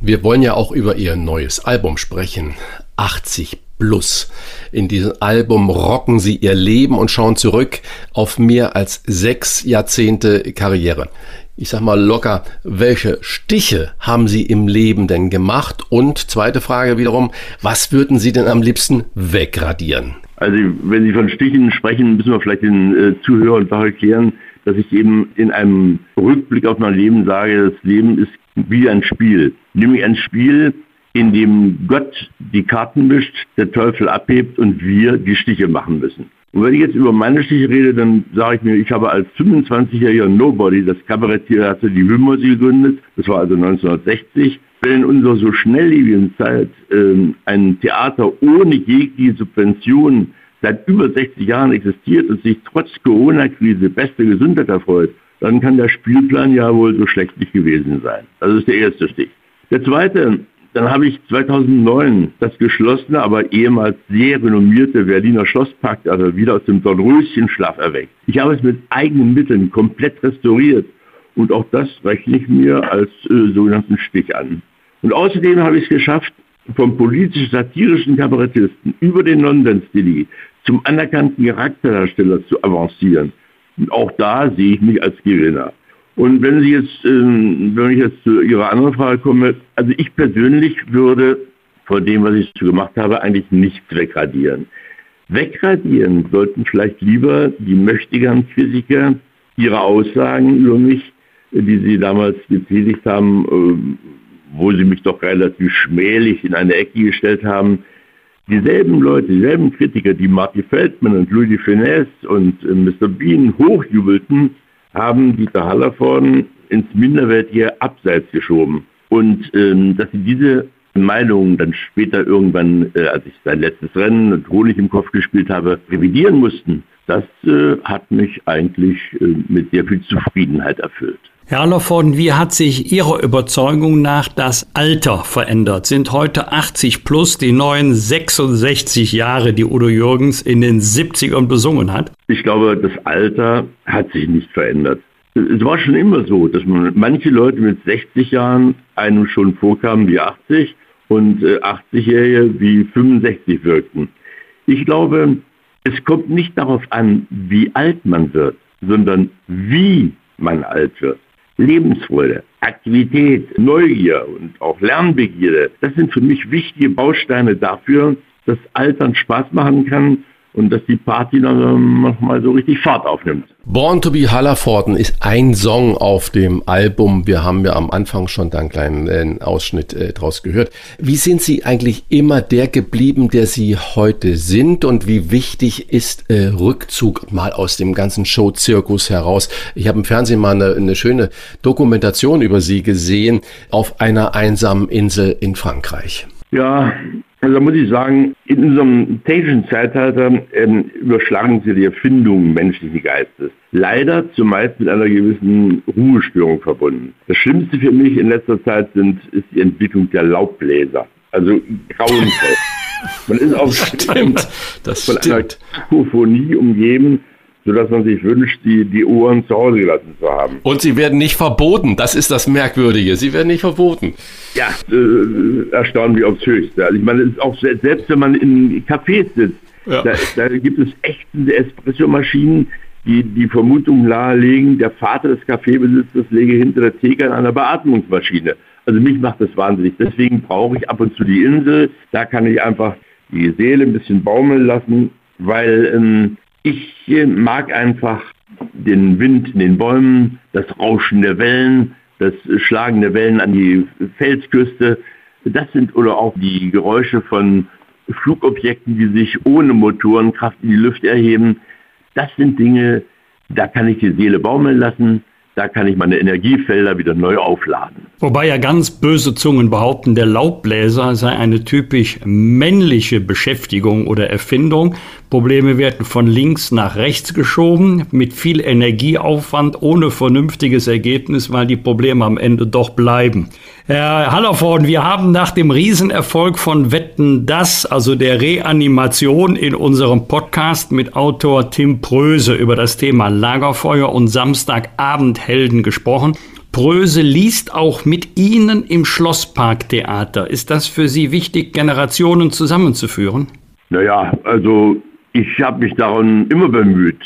Wir wollen ja auch über Ihr neues Album sprechen. 80 Plus. In diesem Album rocken sie ihr Leben und schauen zurück auf mehr als sechs Jahrzehnte Karriere. Ich sag mal locker, welche Stiche haben Sie im Leben denn gemacht? Und zweite Frage wiederum, was würden Sie denn am liebsten wegradieren? Also wenn Sie von Stichen sprechen, müssen wir vielleicht den äh, Zuhörern doch erklären, dass ich eben in einem Rückblick auf mein Leben sage, das Leben ist wie ein Spiel. Nämlich ein Spiel, in dem Gott die Karten mischt, der Teufel abhebt und wir die Stiche machen müssen. Und wenn ich jetzt über meine Stiche rede, dann sage ich mir, ich habe als 25-jähriger Nobody das Kabaretttheater Die Wimmersi gegründet. Das war also 1960. Wenn in unserer so schnelllebigen Zeit ähm, ein Theater ohne jegliche Subvention seit über 60 Jahren existiert und sich trotz Corona-Krise beste Gesundheit erfreut, dann kann der Spielplan ja wohl so schlecht nicht gewesen sein. Das ist der erste Stich. Der zweite, dann habe ich 2009 das geschlossene, aber ehemals sehr renommierte Berliner Schlosspark also wieder aus dem Dornröschenschlaf erweckt. Ich habe es mit eigenen Mitteln komplett restauriert und auch das rechne ich mir als äh, sogenannten Stich an. Und außerdem habe ich es geschafft, vom politisch-satirischen Kabarettisten über den Nonsens-Dili zum anerkannten Charakterdarsteller zu avancieren. Und auch da sehe ich mich als Gewinner. Und wenn Sie jetzt, ähm, wenn ich jetzt zu Ihrer anderen Frage komme, also ich persönlich würde von dem, was ich gemacht habe, eigentlich nichts wegradieren. Wegradieren sollten vielleicht lieber die mächtigen Physiker ihre Aussagen über mich, die sie damals getätigt haben, ähm, wo sie mich doch relativ schmählich in eine Ecke gestellt haben. Dieselben Leute, dieselben Kritiker, die Marty Feldman und Louis de Finesse und äh, Mr. Bean hochjubelten, haben Dieter Hallervorden ins minderwertige Abseits geschoben. Und ähm, dass sie diese Meinung dann später irgendwann, äh, als ich sein letztes Rennen und Honig im Kopf gespielt habe, revidieren mussten, das äh, hat mich eigentlich äh, mit sehr viel Zufriedenheit erfüllt. Herr Allervorden, wie hat sich Ihrer Überzeugung nach das Alter verändert? Sind heute 80 plus die neuen 66 Jahre, die Udo Jürgens in den 70ern besungen hat? Ich glaube, das Alter hat sich nicht verändert. Es war schon immer so, dass man manche Leute mit 60 Jahren einem schon vorkamen wie 80 und 80-Jährige äh, wie 65 wirkten. Ich glaube, es kommt nicht darauf an, wie alt man wird, sondern wie man alt wird. Lebensfreude, Aktivität, Neugier und auch Lernbegierde, das sind für mich wichtige Bausteine dafür, dass Altern Spaß machen kann und dass die Party dann nochmal so richtig Fahrt aufnimmt. Born to be Hallervorden ist ein Song auf dem Album. Wir haben ja am Anfang schon da einen kleinen äh, Ausschnitt äh, draus gehört. Wie sind Sie eigentlich immer der geblieben, der Sie heute sind? Und wie wichtig ist äh, Rückzug mal aus dem ganzen Show-Zirkus heraus? Ich habe im Fernsehen mal eine, eine schöne Dokumentation über Sie gesehen auf einer einsamen Insel in Frankreich. Ja, also da muss ich sagen, in unserem technischen Zeitalter ähm, überschlagen sie die Erfindungen menschlichen Geistes. Leider zumeist mit einer gewissen Ruhestörung verbunden. Das Schlimmste für mich in letzter Zeit sind, ist die Entwicklung der Laubbläser. Also grauenvoll. Man ist auf [LAUGHS] stimmt, das von stimmt. einer Kakophonie umgeben, sodass man sich wünscht, die, die Uhren zu Hause gelassen zu haben. Und sie werden nicht verboten, das ist das Merkwürdige. Sie werden nicht verboten. Ja, äh, erstaunlich aufs Höchste. Also ich meine, auch selbst wenn man in Cafés sitzt, ja. da, da, gibt es echte Espresso-Maschinen, die die Vermutung nahelegen, der Vater des Kaffeebesitzers lege hinter der Theke an einer Beatmungsmaschine. Also mich macht das wahnsinnig. Deswegen brauche ich ab und zu die Insel. Da kann ich einfach die Seele ein bisschen baumeln lassen, weil ähm, ich äh, mag einfach den Wind in den Bäumen, das Rauschen der Wellen, das Schlagen der Wellen an die Felsküste. Das sind oder auch die Geräusche von Flugobjekten, die sich ohne Motorenkraft in die Lüfte erheben. Das sind Dinge, da kann ich die Seele baumeln lassen da kann ich meine Energiefelder wieder neu aufladen. Wobei ja ganz böse Zungen behaupten, der Laubbläser sei eine typisch männliche Beschäftigung oder Erfindung. Probleme werden von links nach rechts geschoben, mit viel Energieaufwand, ohne vernünftiges Ergebnis, weil die Probleme am Ende doch bleiben. Herr Hallervorden, wir haben nach dem Riesenerfolg von Wetten das, also der Reanimation in unserem Podcast mit Autor Tim Pröse über das Thema Lagerfeuer und Samstagabendhelden gesprochen. Pröse liest auch mit Ihnen im Schlossparktheater. Ist das für Sie wichtig, Generationen zusammenzuführen? Naja, also ich habe mich daran immer bemüht.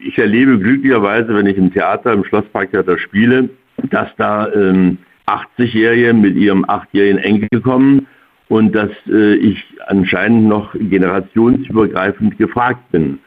Ich erlebe glücklicherweise, wenn ich im Theater, im Schlossparktheater spiele, dass da ähm, 80-Jährige mit ihrem achtjährigen Enkel kommen und dass äh, ich anscheinend noch generationsübergreifend gefragt bin.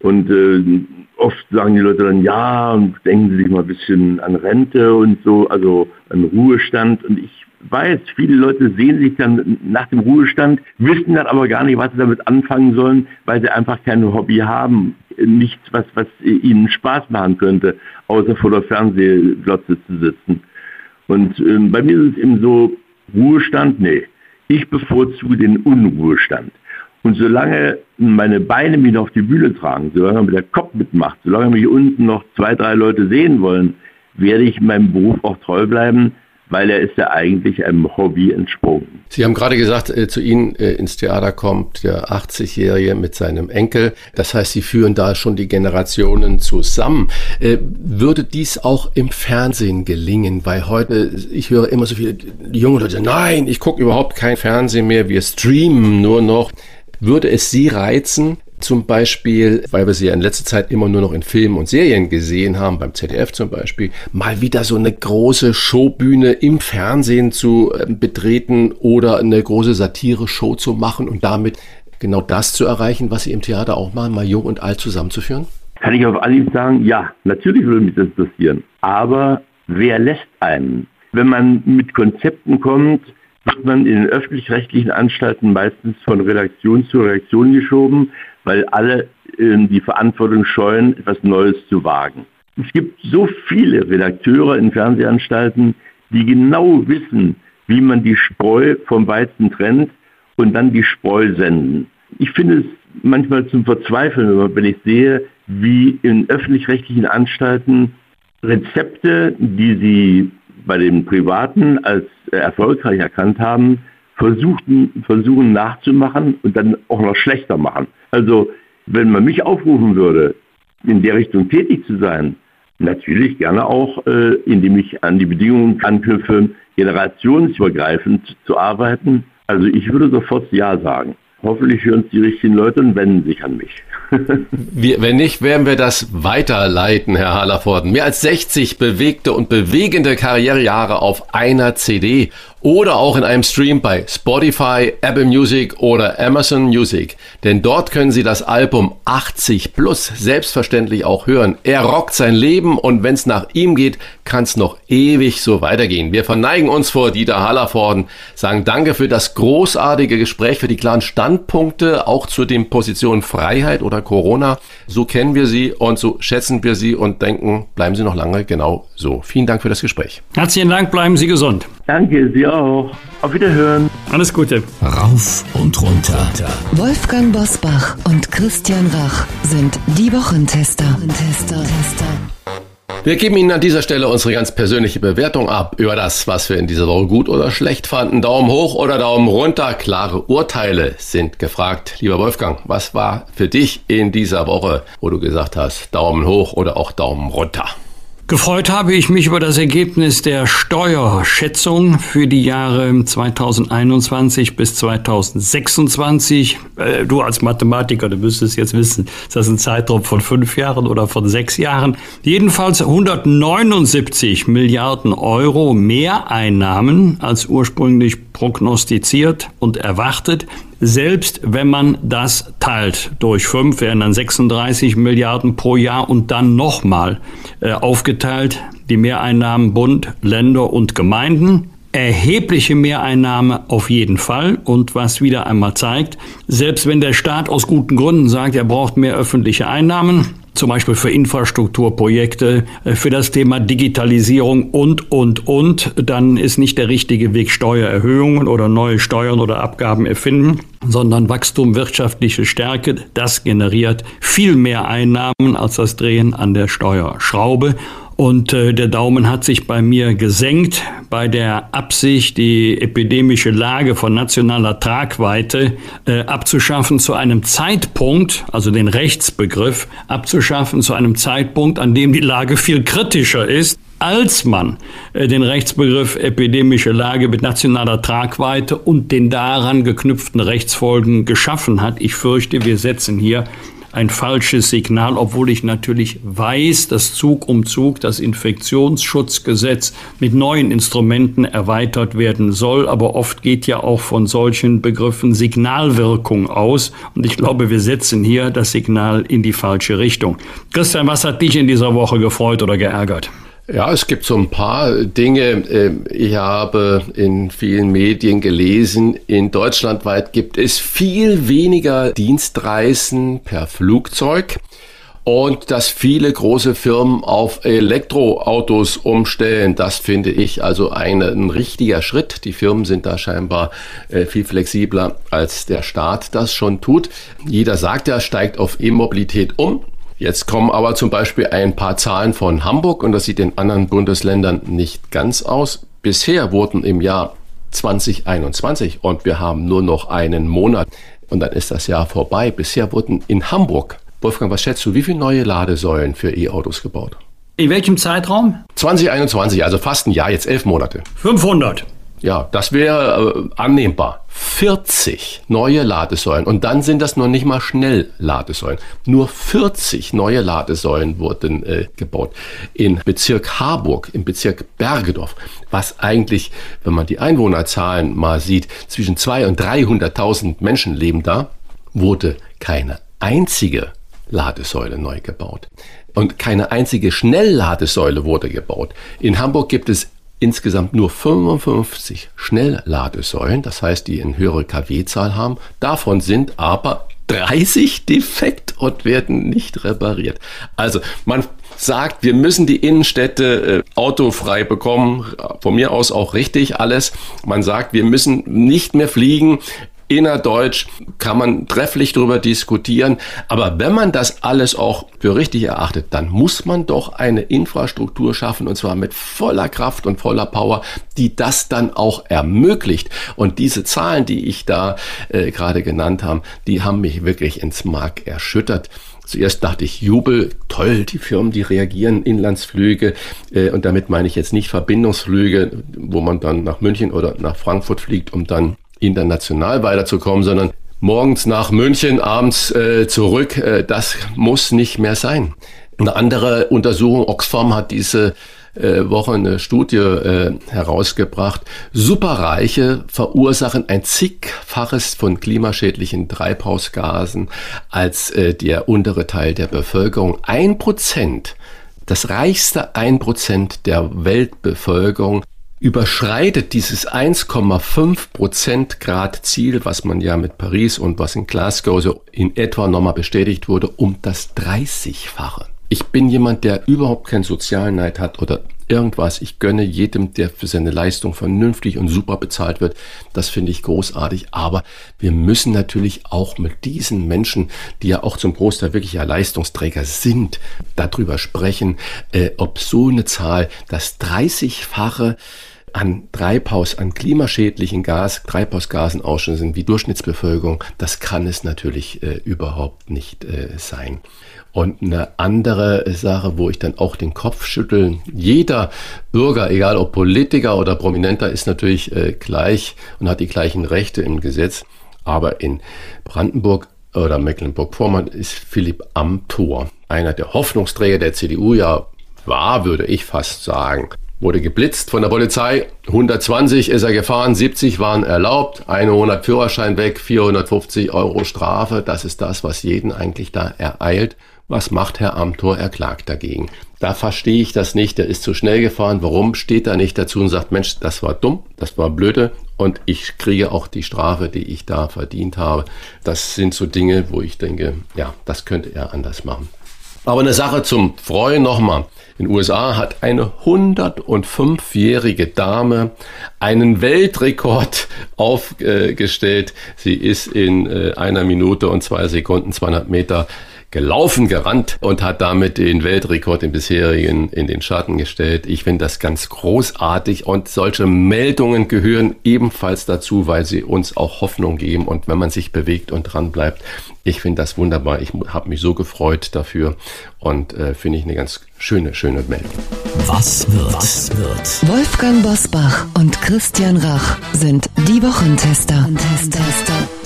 Und äh, oft sagen die Leute dann, ja, und denken Sie sich mal ein bisschen an Rente und so, also an Ruhestand. Und ich weiß, viele Leute sehen sich dann nach dem Ruhestand, wissen dann aber gar nicht, was sie damit anfangen sollen, weil sie einfach kein Hobby haben. Nichts, was, was ihnen Spaß machen könnte, außer vor der Fernsehglotze zu sitzen. Und ähm, bei mir ist es eben so, Ruhestand, nee. Ich bevorzuge den Unruhestand. Und solange meine Beine mich noch auf die Bühne tragen, solange der Kopf mitmacht, solange mich unten noch zwei, drei Leute sehen wollen, werde ich meinem Beruf auch treu bleiben, weil er ist ja eigentlich einem Hobby entsprungen. Sie haben gerade gesagt, äh, zu Ihnen äh, ins Theater kommt der 80-Jährige mit seinem Enkel. Das heißt, Sie führen da schon die Generationen zusammen. Äh, würde dies auch im Fernsehen gelingen? Weil heute, ich höre immer so viele junge Leute, nein, ich gucke überhaupt kein Fernsehen mehr, wir streamen nur noch. Würde es Sie reizen, zum Beispiel, weil wir sie ja in letzter Zeit immer nur noch in Filmen und Serien gesehen haben, beim ZDF zum Beispiel, mal wieder so eine große Showbühne im Fernsehen zu äh, betreten oder eine große Satire-Show zu machen und damit genau das zu erreichen, was sie im Theater auch machen, mal jung und alt zusammenzuführen? Kann ich auf Anhieb sagen, ja, natürlich würde mich das interessieren. Aber wer lässt einen? Wenn man mit Konzepten kommt, wird man in den öffentlich-rechtlichen Anstalten meistens von Redaktion zu Redaktion geschoben weil alle äh, die Verantwortung scheuen, etwas Neues zu wagen. Es gibt so viele Redakteure in Fernsehanstalten, die genau wissen, wie man die Spreu vom Weizen trennt und dann die Spreu senden. Ich finde es manchmal zum Verzweifeln, wenn ich sehe, wie in öffentlich-rechtlichen Anstalten Rezepte, die sie bei den Privaten als erfolgreich erkannt haben, versuchten, versuchen nachzumachen und dann auch noch schlechter machen. Also wenn man mich aufrufen würde, in der Richtung tätig zu sein, natürlich gerne auch, äh, indem ich an die Bedingungen anknüpfe, generationsübergreifend zu arbeiten. Also ich würde sofort Ja sagen. Hoffentlich hören es die richtigen Leute und wenden sich an mich. [LAUGHS] wir, wenn nicht, werden wir das weiterleiten, Herr Hallervorden. Mehr als 60 bewegte und bewegende Karrierejahre auf einer CD oder auch in einem Stream bei Spotify, Apple Music oder Amazon Music. Denn dort können Sie das Album 80 Plus selbstverständlich auch hören. Er rockt sein Leben und wenn es nach ihm geht, kann es noch ewig so weitergehen. Wir verneigen uns vor Dieter Hallervorden, sagen Danke für das großartige Gespräch, für die klaren Standpunkte, auch zu den Positionen Freiheit oder Corona. So kennen wir sie und so schätzen wir sie und denken, bleiben Sie noch lange genau so. Vielen Dank für das Gespräch. Herzlichen Dank, bleiben Sie gesund. Danke, Sie auch. Auf Wiederhören. Alles Gute. Rauf und runter. Wolfgang Bosbach und Christian Rach sind die Wochentester. Tester. Tester. Wir geben Ihnen an dieser Stelle unsere ganz persönliche Bewertung ab über das, was wir in dieser Woche gut oder schlecht fanden. Daumen hoch oder Daumen runter. Klare Urteile sind gefragt. Lieber Wolfgang, was war für dich in dieser Woche, wo du gesagt hast, Daumen hoch oder auch Daumen runter? Gefreut habe ich mich über das Ergebnis der Steuerschätzung für die Jahre 2021 bis 2026. Äh, du als Mathematiker, du müsstest jetzt wissen, ist das ein Zeitraum von fünf Jahren oder von sechs Jahren? Jedenfalls 179 Milliarden Euro Mehreinnahmen als ursprünglich prognostiziert und erwartet. Selbst wenn man das teilt durch fünf, wären dann 36 Milliarden pro Jahr und dann nochmal äh, aufgeteilt die Mehreinnahmen Bund, Länder und Gemeinden. Erhebliche Mehreinnahme auf jeden Fall. Und was wieder einmal zeigt, selbst wenn der Staat aus guten Gründen sagt, er braucht mehr öffentliche Einnahmen, zum Beispiel für Infrastrukturprojekte, äh, für das Thema Digitalisierung und, und, und, dann ist nicht der richtige Weg Steuererhöhungen oder neue Steuern oder Abgaben erfinden, sondern Wachstum, wirtschaftliche Stärke. Das generiert viel mehr Einnahmen als das Drehen an der Steuerschraube. Und äh, der Daumen hat sich bei mir gesenkt bei der Absicht, die epidemische Lage von nationaler Tragweite äh, abzuschaffen zu einem Zeitpunkt, also den Rechtsbegriff abzuschaffen zu einem Zeitpunkt, an dem die Lage viel kritischer ist als man äh, den Rechtsbegriff epidemische Lage mit nationaler Tragweite und den daran geknüpften Rechtsfolgen geschaffen hat. Ich fürchte, wir setzen hier ein falsches Signal, obwohl ich natürlich weiß, dass Zug um Zug das Infektionsschutzgesetz mit neuen Instrumenten erweitert werden soll. Aber oft geht ja auch von solchen Begriffen Signalwirkung aus. Und ich glaube, wir setzen hier das Signal in die falsche Richtung. Christian, was hat dich in dieser Woche gefreut oder geärgert? Ja, es gibt so ein paar Dinge. Ähm, ich habe in vielen Medien gelesen, in Deutschland weit gibt es viel weniger Dienstreisen per Flugzeug und dass viele große Firmen auf Elektroautos umstellen. Das finde ich also ein, ein richtiger Schritt. Die Firmen sind da scheinbar äh, viel flexibler, als der Staat das schon tut. Jeder sagt ja, steigt auf E-Mobilität um. Jetzt kommen aber zum Beispiel ein paar Zahlen von Hamburg und das sieht in anderen Bundesländern nicht ganz aus. Bisher wurden im Jahr 2021 und wir haben nur noch einen Monat und dann ist das Jahr vorbei. Bisher wurden in Hamburg, Wolfgang, was schätzt du, wie viele neue Ladesäulen für E-Autos gebaut? In welchem Zeitraum? 2021, also fast ein Jahr, jetzt elf Monate. 500. Ja, das wäre äh, annehmbar. 40 neue Ladesäulen und dann sind das noch nicht mal Schnellladesäulen. Nur 40 neue Ladesäulen wurden äh, gebaut. In Bezirk Harburg, im Bezirk Bergedorf, was eigentlich, wenn man die Einwohnerzahlen mal sieht, zwischen 200 und 300.000 Menschen leben da, wurde keine einzige Ladesäule neu gebaut. Und keine einzige Schnellladesäule wurde gebaut. In Hamburg gibt es insgesamt nur 55 Schnellladesäulen, das heißt, die eine höhere kW-Zahl haben. Davon sind aber 30 defekt und werden nicht repariert. Also man sagt, wir müssen die Innenstädte äh, autofrei bekommen. Von mir aus auch richtig alles. Man sagt, wir müssen nicht mehr fliegen innerdeutsch kann man trefflich darüber diskutieren. Aber wenn man das alles auch für richtig erachtet, dann muss man doch eine Infrastruktur schaffen und zwar mit voller Kraft und voller Power, die das dann auch ermöglicht. Und diese Zahlen, die ich da äh, gerade genannt habe, die haben mich wirklich ins Mark erschüttert. Zuerst dachte ich, Jubel, toll, die Firmen, die reagieren, Inlandsflüge. Äh, und damit meine ich jetzt nicht Verbindungsflüge, wo man dann nach München oder nach Frankfurt fliegt, um dann international weiterzukommen, sondern morgens nach München, abends äh, zurück, äh, das muss nicht mehr sein. Eine andere Untersuchung, Oxfam hat diese äh, Woche eine Studie äh, herausgebracht. Superreiche verursachen ein zigfaches von klimaschädlichen Treibhausgasen als äh, der untere Teil der Bevölkerung. Ein Prozent, das reichste ein Prozent der Weltbevölkerung überschreitet dieses 1,5 Prozent Grad Ziel, was man ja mit Paris und was in Glasgow so in etwa nochmal bestätigt wurde, um das 30-fache. Ich bin jemand, der überhaupt keinen Sozialneid hat oder irgendwas. Ich gönne jedem, der für seine Leistung vernünftig und super bezahlt wird. Das finde ich großartig. Aber wir müssen natürlich auch mit diesen Menschen, die ja auch zum Großteil wirklich ja Leistungsträger sind, darüber sprechen, äh, ob so eine Zahl, das 30-fache an Treibhaus, an klimaschädlichen Gas, Treibhausgasen sind wie Durchschnittsbevölkerung, das kann es natürlich äh, überhaupt nicht äh, sein. Und eine andere Sache, wo ich dann auch den Kopf schüttel, jeder Bürger, egal ob Politiker oder Prominenter, ist natürlich äh, gleich und hat die gleichen Rechte im Gesetz. Aber in Brandenburg oder Mecklenburg-Vorpommern ist Philipp Amthor, einer der Hoffnungsträger der CDU, ja war, würde ich fast sagen wurde geblitzt von der Polizei. 120 ist er gefahren, 70 waren erlaubt, 100 Führerschein weg, 450 Euro Strafe. Das ist das, was jeden eigentlich da ereilt. Was macht Herr Amthor? Er klagt dagegen. Da verstehe ich das nicht. Der ist zu schnell gefahren. Warum steht er nicht dazu und sagt, Mensch, das war dumm, das war blöde und ich kriege auch die Strafe, die ich da verdient habe. Das sind so Dinge, wo ich denke, ja, das könnte er anders machen. Aber eine Sache zum Freuen nochmal. In den USA hat eine 105-jährige Dame einen Weltrekord [LAUGHS] aufgestellt. Sie ist in äh, einer Minute und zwei Sekunden 200 Meter gelaufen, gerannt und hat damit den Weltrekord im bisherigen in den Schatten gestellt. Ich finde das ganz großartig und solche Meldungen gehören ebenfalls dazu, weil sie uns auch Hoffnung geben und wenn man sich bewegt und dran bleibt. Ich finde das wunderbar. Ich habe mich so gefreut dafür und äh, finde ich eine ganz schöne, schöne Meldung. Was wird? Was wird? Wolfgang Bosbach und Christian Rach sind die Wochentester. Wochentester.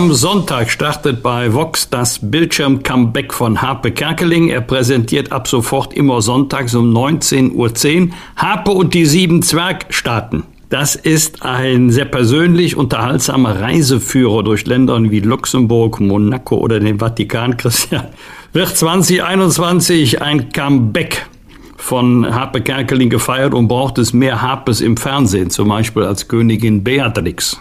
Am Sonntag startet bei Vox das Bildschirm-Comeback von Harpe Kerkeling. Er präsentiert ab sofort immer sonntags um 19.10 Uhr Harpe und die sieben Zwergstaaten. Das ist ein sehr persönlich unterhaltsamer Reiseführer durch Länder wie Luxemburg, Monaco oder den Vatikan. [LAUGHS] Christian, wird 2021 ein Comeback von Harpe Kerkeling gefeiert und braucht es mehr Harpes im Fernsehen, zum Beispiel als Königin Beatrix?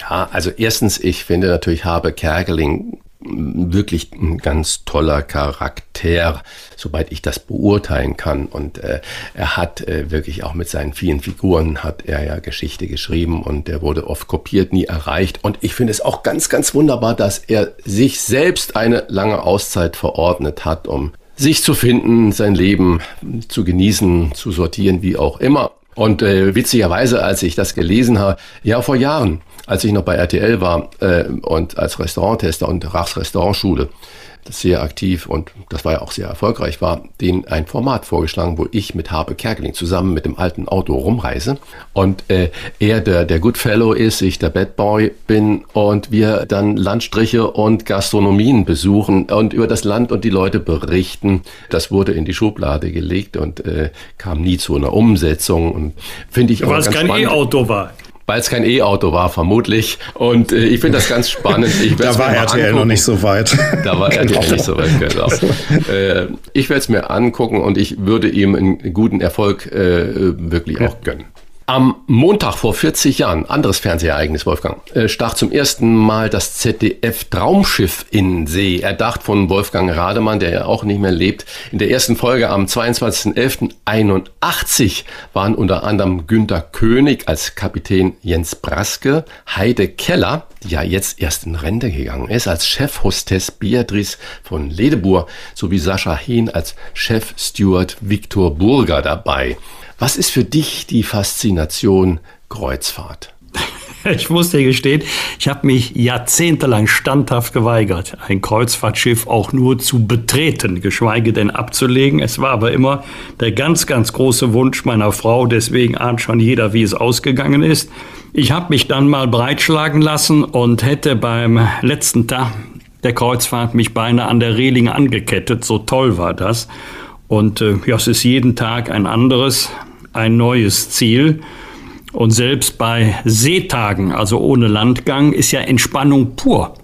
Ja, also erstens, ich finde natürlich Habe Kerkeling wirklich ein ganz toller Charakter, soweit ich das beurteilen kann. Und äh, er hat äh, wirklich auch mit seinen vielen Figuren hat er ja Geschichte geschrieben und der wurde oft kopiert, nie erreicht. Und ich finde es auch ganz, ganz wunderbar, dass er sich selbst eine lange Auszeit verordnet hat, um sich zu finden, sein Leben zu genießen, zu sortieren, wie auch immer. Und äh, witzigerweise, als ich das gelesen habe, ja vor Jahren, als ich noch bei RTL war äh, und als Restauranttester und Rachs Restaurantschule, das sehr aktiv und das war ja auch sehr erfolgreich war, den ein Format vorgeschlagen, wo ich mit Habe Kerkeling zusammen mit dem alten Auto rumreise. Und äh, er der, der Goodfellow ist, ich der Bad Boy bin und wir dann Landstriche und Gastronomien besuchen und über das Land und die Leute berichten. Das wurde in die Schublade gelegt und äh, kam nie zu einer Umsetzung und finde ich auch Weil es kein E-Auto war weil es kein E-Auto war, vermutlich. Und äh, ich finde das ganz spannend. da war RTL angucken. noch nicht so weit. Da war genau. RTL nicht so weit, genau. äh, ich werde es mir angucken und ich würde ihm einen guten Erfolg äh, wirklich ja. auch gönnen. Am Montag vor 40 Jahren, anderes Fernsehereignis, Wolfgang, äh, stach zum ersten Mal das ZDF Traumschiff in See. Erdacht von Wolfgang Rademann, der ja auch nicht mehr lebt. In der ersten Folge am 22.11.81 waren unter anderem Günter König als Kapitän Jens Braske, Heide Keller, die ja jetzt erst in Rente gegangen ist, als Chefhostess Beatrice von Ledebur sowie Sascha Hehn als Chefsteward Viktor Burger dabei. Was ist für dich die Faszination Kreuzfahrt? [LAUGHS] Ich muss dir gestehen, ich habe mich jahrzehntelang standhaft geweigert, ein Kreuzfahrtschiff auch nur zu betreten, geschweige denn abzulegen. Es war aber immer der ganz, ganz große Wunsch meiner Frau, deswegen ahnt schon jeder, wie es ausgegangen ist. Ich habe mich dann mal breitschlagen lassen und hätte beim letzten Tag der Kreuzfahrt mich beinahe an der Reling angekettet, so toll war das. Und äh, ja, es ist jeden Tag ein anderes ein neues Ziel. Und selbst bei Seetagen, also ohne Landgang, ist ja Entspannung pur.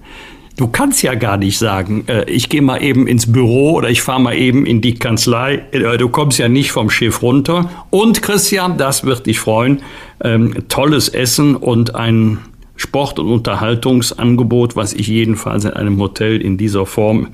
Du kannst ja gar nicht sagen, äh, ich gehe mal eben ins Büro oder ich fahre mal eben in die Kanzlei. Äh, du kommst ja nicht vom Schiff runter. Und Christian, das wird dich freuen, ähm, tolles Essen und ein Sport- und Unterhaltungsangebot, was ich jedenfalls in einem Hotel in dieser Form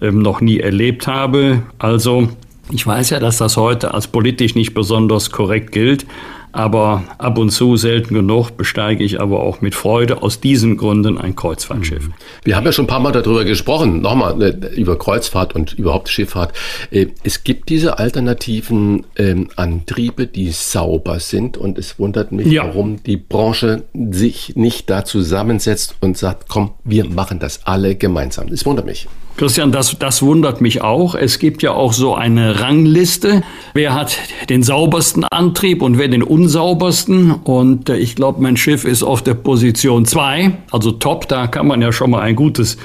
ähm, noch nie erlebt habe. Also ich weiß ja, dass das heute als politisch nicht besonders korrekt gilt, aber ab und zu, selten genug, besteige ich aber auch mit Freude aus diesen Gründen ein Kreuzfahrtschiff. Mhm. Wir haben ja schon ein paar Mal darüber gesprochen, nochmal äh, über Kreuzfahrt und überhaupt Schifffahrt. Äh, es gibt diese alternativen ähm, Antriebe, die sauber sind und es wundert mich, ja. warum die Branche sich nicht da zusammensetzt und sagt, komm, wir machen das alle gemeinsam. Es wundert mich. Christian, das, das wundert mich auch. Es gibt ja auch so eine Rangliste. Wer hat den saubersten Antrieb und wer den unsaubersten? Und äh, ich glaube, mein Schiff ist auf der Position 2, also top. Da kann man ja schon mal ein gutes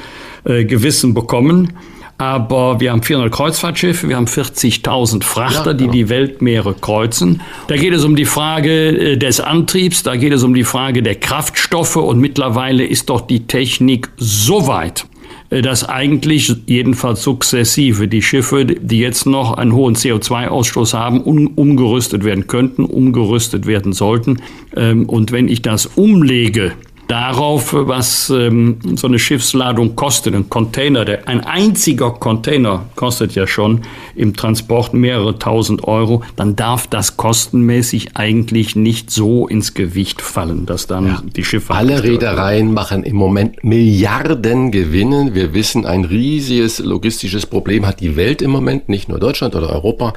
äh, Gewissen bekommen. Aber wir haben 400 Kreuzfahrtschiffe, wir haben 40.000 Frachter, ja, die genau. die Weltmeere kreuzen. Da geht es um die Frage äh, des Antriebs, da geht es um die Frage der Kraftstoffe und mittlerweile ist doch die Technik so weit, dass eigentlich jedenfalls sukzessive die Schiffe, die jetzt noch einen hohen CO2-Ausstoß haben, um, umgerüstet werden könnten, umgerüstet werden sollten. Ähm, und wenn ich das umlege darauf, was ähm, so eine Schiffsladung kostet. Ein Container, der, ein einziger Container kostet ja schon im Transport mehrere tausend Euro, dann darf das kostenmäßig eigentlich nicht so ins Gewicht fallen, dass dann ja. die Schiffe. Alle Reedereien machen im Moment Milliarden Gewinne. Wir wissen, ein riesiges logistisches Problem hat die Welt im Moment, nicht nur Deutschland oder Europa,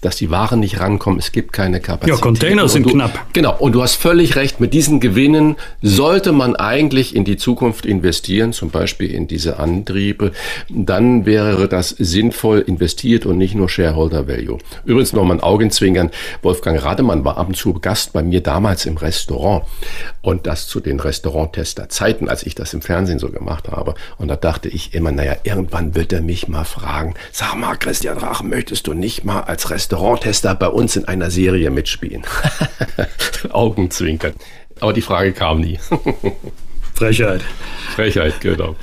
dass die Waren nicht rankommen. Es gibt keine Kapazität. Ja, Container sind du, knapp. Genau. Und du hast völlig recht. Mit diesen Gewinnen sollte sollte man eigentlich in die Zukunft investieren, zum Beispiel in diese Antriebe, dann wäre das sinnvoll investiert und nicht nur Shareholder Value. Übrigens noch mal ein Augenzwinkern. Wolfgang Rademann war ab und zu Gast bei mir damals im Restaurant und das zu den Restauranttester-Zeiten, als ich das im Fernsehen so gemacht habe. Und da dachte ich immer, naja, irgendwann wird er mich mal fragen, sag mal, Christian Rach, möchtest du nicht mal als Restauranttester bei uns in einer Serie mitspielen? [LAUGHS] Augenzwinkern. Aber die Frage kam nie. [LAUGHS] Frechheit. Frechheit, genau.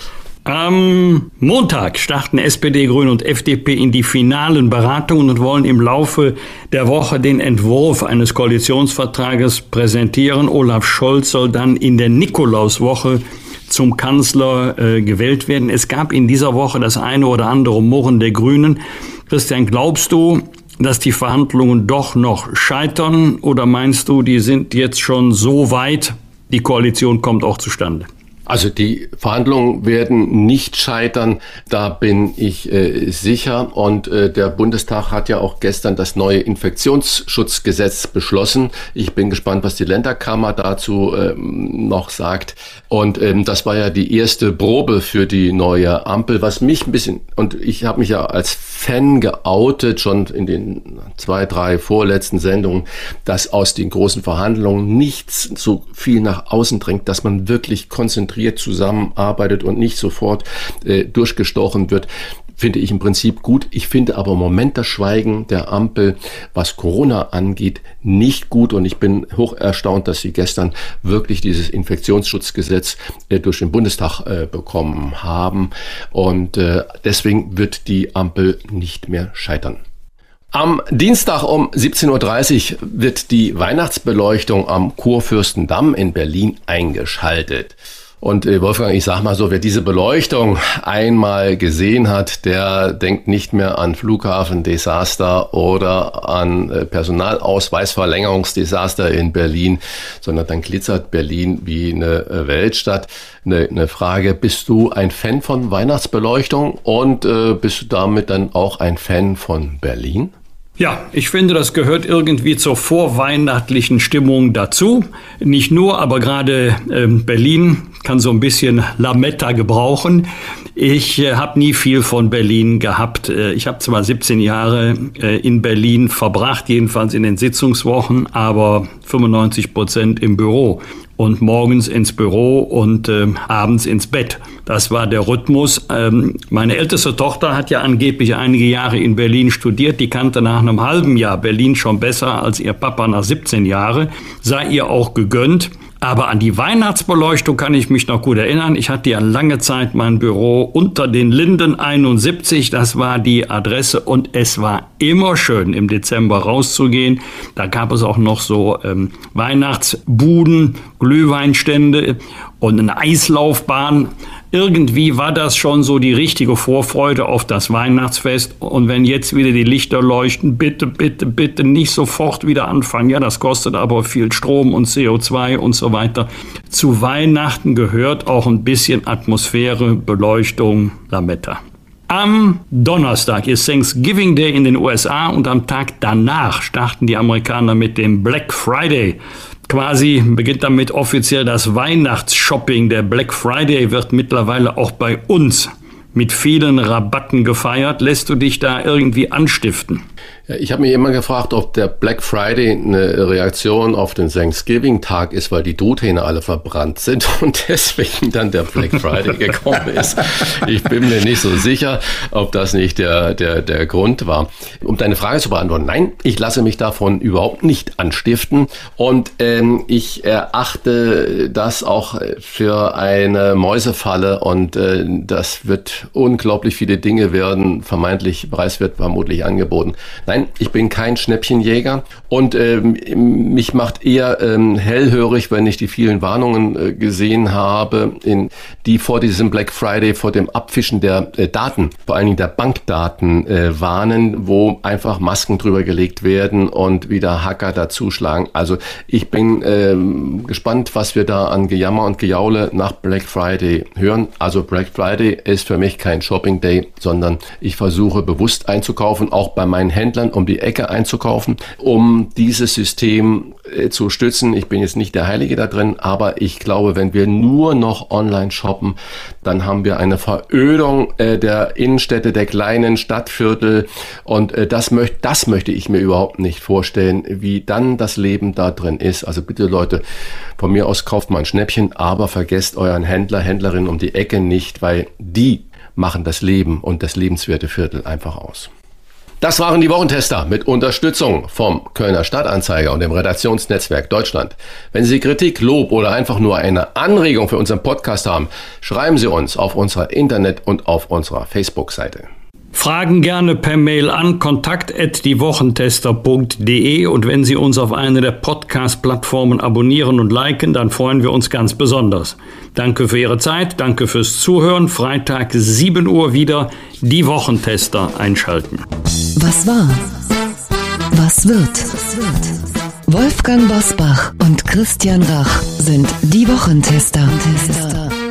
Am Montag starten SPD, Grüne und FDP in die finalen Beratungen und wollen im Laufe der Woche den Entwurf eines Koalitionsvertrages präsentieren. Olaf Scholz soll dann in der Nikolauswoche zum Kanzler äh, gewählt werden. Es gab in dieser Woche das eine oder andere Murren der Grünen. Christian, glaubst du, dass die Verhandlungen doch noch scheitern oder meinst du, die sind jetzt schon so weit, die Koalition kommt auch zustande? Also die Verhandlungen werden nicht scheitern, da bin ich äh, sicher. Und äh, der Bundestag hat ja auch gestern das neue Infektionsschutzgesetz beschlossen. Ich bin gespannt, was die Länderkammer dazu ähm, noch sagt. Und ähm, das war ja die erste Probe für die neue Ampel, was mich ein bisschen, und ich habe mich ja als Fan geoutet, schon in den zwei, drei vorletzten Sendungen, dass aus den großen Verhandlungen nichts so viel nach außen drängt, dass man wirklich konzentriert zusammenarbeitet und nicht sofort äh, durchgestochen wird finde ich im Prinzip gut. Ich finde aber im Moment das Schweigen der Ampel, was Corona angeht, nicht gut. Und ich bin hoch erstaunt, dass sie gestern wirklich dieses Infektionsschutzgesetz äh, durch den Bundestag äh, bekommen haben. Und äh, deswegen wird die Ampel nicht mehr scheitern. Am Dienstag um 17.30 Uhr wird die Weihnachtsbeleuchtung am Kurfürstendamm in Berlin eingeschaltet. Und äh, Wolfgang, ich sag mal so, wer diese Beleuchtung einmal gesehen hat, der denkt nicht mehr an Flughafendesaster oder an äh, Personalausweisverlängerungsdesaster in Berlin, sondern dann glitzert Berlin wie eine äh, Weltstadt. Eine, eine Frage, bist du ein Fan von Weihnachtsbeleuchtung und äh, bist du damit dann auch ein Fan von Berlin? Ja, ich finde, das gehört irgendwie zur vorweihnachtlichen Stimmung dazu. Nicht nur, aber gerade ähm, Berlin kann so ein bisschen Lametta gebrauchen. Ich äh, habe nie viel von Berlin gehabt. Äh, ich habe zwar 17 Jahre äh, in Berlin verbracht, jedenfalls in den Sitzungswochen, aber 95 Prozent im Büro und morgens ins Büro und äh, abends ins Bett. Das war der Rhythmus. Ähm, meine älteste Tochter hat ja angeblich einige Jahre in Berlin studiert. Die kannte nach einem halben Jahr Berlin schon besser als ihr Papa nach 17 Jahren. Sei ihr auch gegönnt. Aber an die Weihnachtsbeleuchtung kann ich mich noch gut erinnern. Ich hatte ja lange Zeit mein Büro unter den Linden 71. Das war die Adresse und es war immer schön, im Dezember rauszugehen. Da gab es auch noch so ähm, Weihnachtsbuden, Glühweinstände und eine Eislaufbahn. irgendwie war das schon so die richtige Vorfreude auf das Weihnachtsfest. Und wenn jetzt wieder die Lichter leuchten, bitte, bitte, bitte nicht sofort wieder anfangen. Ja, das kostet aber viel Strom und CO2 und so weiter. Zu Weihnachten gehört auch ein bisschen Atmosphäre, Beleuchtung, Lametta. Am Donnerstag ist Thanksgiving Day in den USA und am Tag danach starten die Amerikaner mit dem Black Friday. Quasi beginnt damit offiziell das Weihnachtsshopping. Der Black Friday wird mittlerweile auch bei uns mit vielen Rabatten gefeiert. Lässt du dich da irgendwie anstiften? Ich habe mich immer gefragt, ob der Black Friday eine Reaktion auf den Thanksgiving-Tag ist, weil die Truthähne alle verbrannt sind [LAUGHS] und deswegen dann der Black Friday gekommen ist. Ich bin mir nicht so sicher, ob das nicht der, der, der Grund war. Um deine Frage zu beantworten, nein, ich lasse mich davon überhaupt nicht anstiften und ähm, ich erachte das auch für eine Mäusefalle und äh, das wird unglaublich viele Dinge werden, vermeintlich preiswert vermutlich angeboten. Nein, Nein, ich bin kein Schnäppchenjäger und ähm, mich macht eher ähm, hellhörig, wenn ich die vielen Warnungen äh, gesehen habe, in, die vor diesem Black Friday, vor dem Abfischen der äh, Daten, vor allen Dingen der Bankdaten äh, warnen, wo einfach Masken drüber gelegt werden und wieder Hacker dazuschlagen. Also ich bin ähm, gespannt, was wir da an Gejammer und Gejaule nach Black Friday hören. Also Black Friday ist für mich kein Shopping Day, sondern ich versuche bewusst einzukaufen, auch bei meinen Händlern Händlern um die Ecke einzukaufen, um dieses System äh, zu stützen. Ich bin jetzt nicht der Heilige da drin, aber ich glaube, wenn wir nur noch online shoppen, dann haben wir eine Verödung äh, der Innenstädte, der kleinen Stadtviertel und äh, das, möchte, das möchte ich mir überhaupt nicht vorstellen, wie dann das Leben da drin ist. Also bitte Leute, von mir aus kauft mal ein Schnäppchen, aber vergesst euren Händler, Händlerin um die Ecke nicht, weil die machen das Leben und das lebenswerte Viertel einfach aus. Das waren die Wochentester mit Unterstützung vom Kölner Stadtanzeiger und dem Redaktionsnetzwerk Deutschland. Wenn Sie Kritik, Lob oder einfach nur eine Anregung für unseren Podcast haben, schreiben Sie uns auf unserer Internet- und auf unserer Facebook-Seite. Fragen gerne per Mail an kontakt@diewochentester.de und wenn Sie uns auf einer der Podcast-Plattformen abonnieren und liken, dann freuen wir uns ganz besonders. Danke für Ihre Zeit, danke fürs Zuhören. Freitag 7 Uhr wieder die Wochentester einschalten. Was war? Was wird? Wolfgang Bosbach und Christian Rach sind die Wochentester.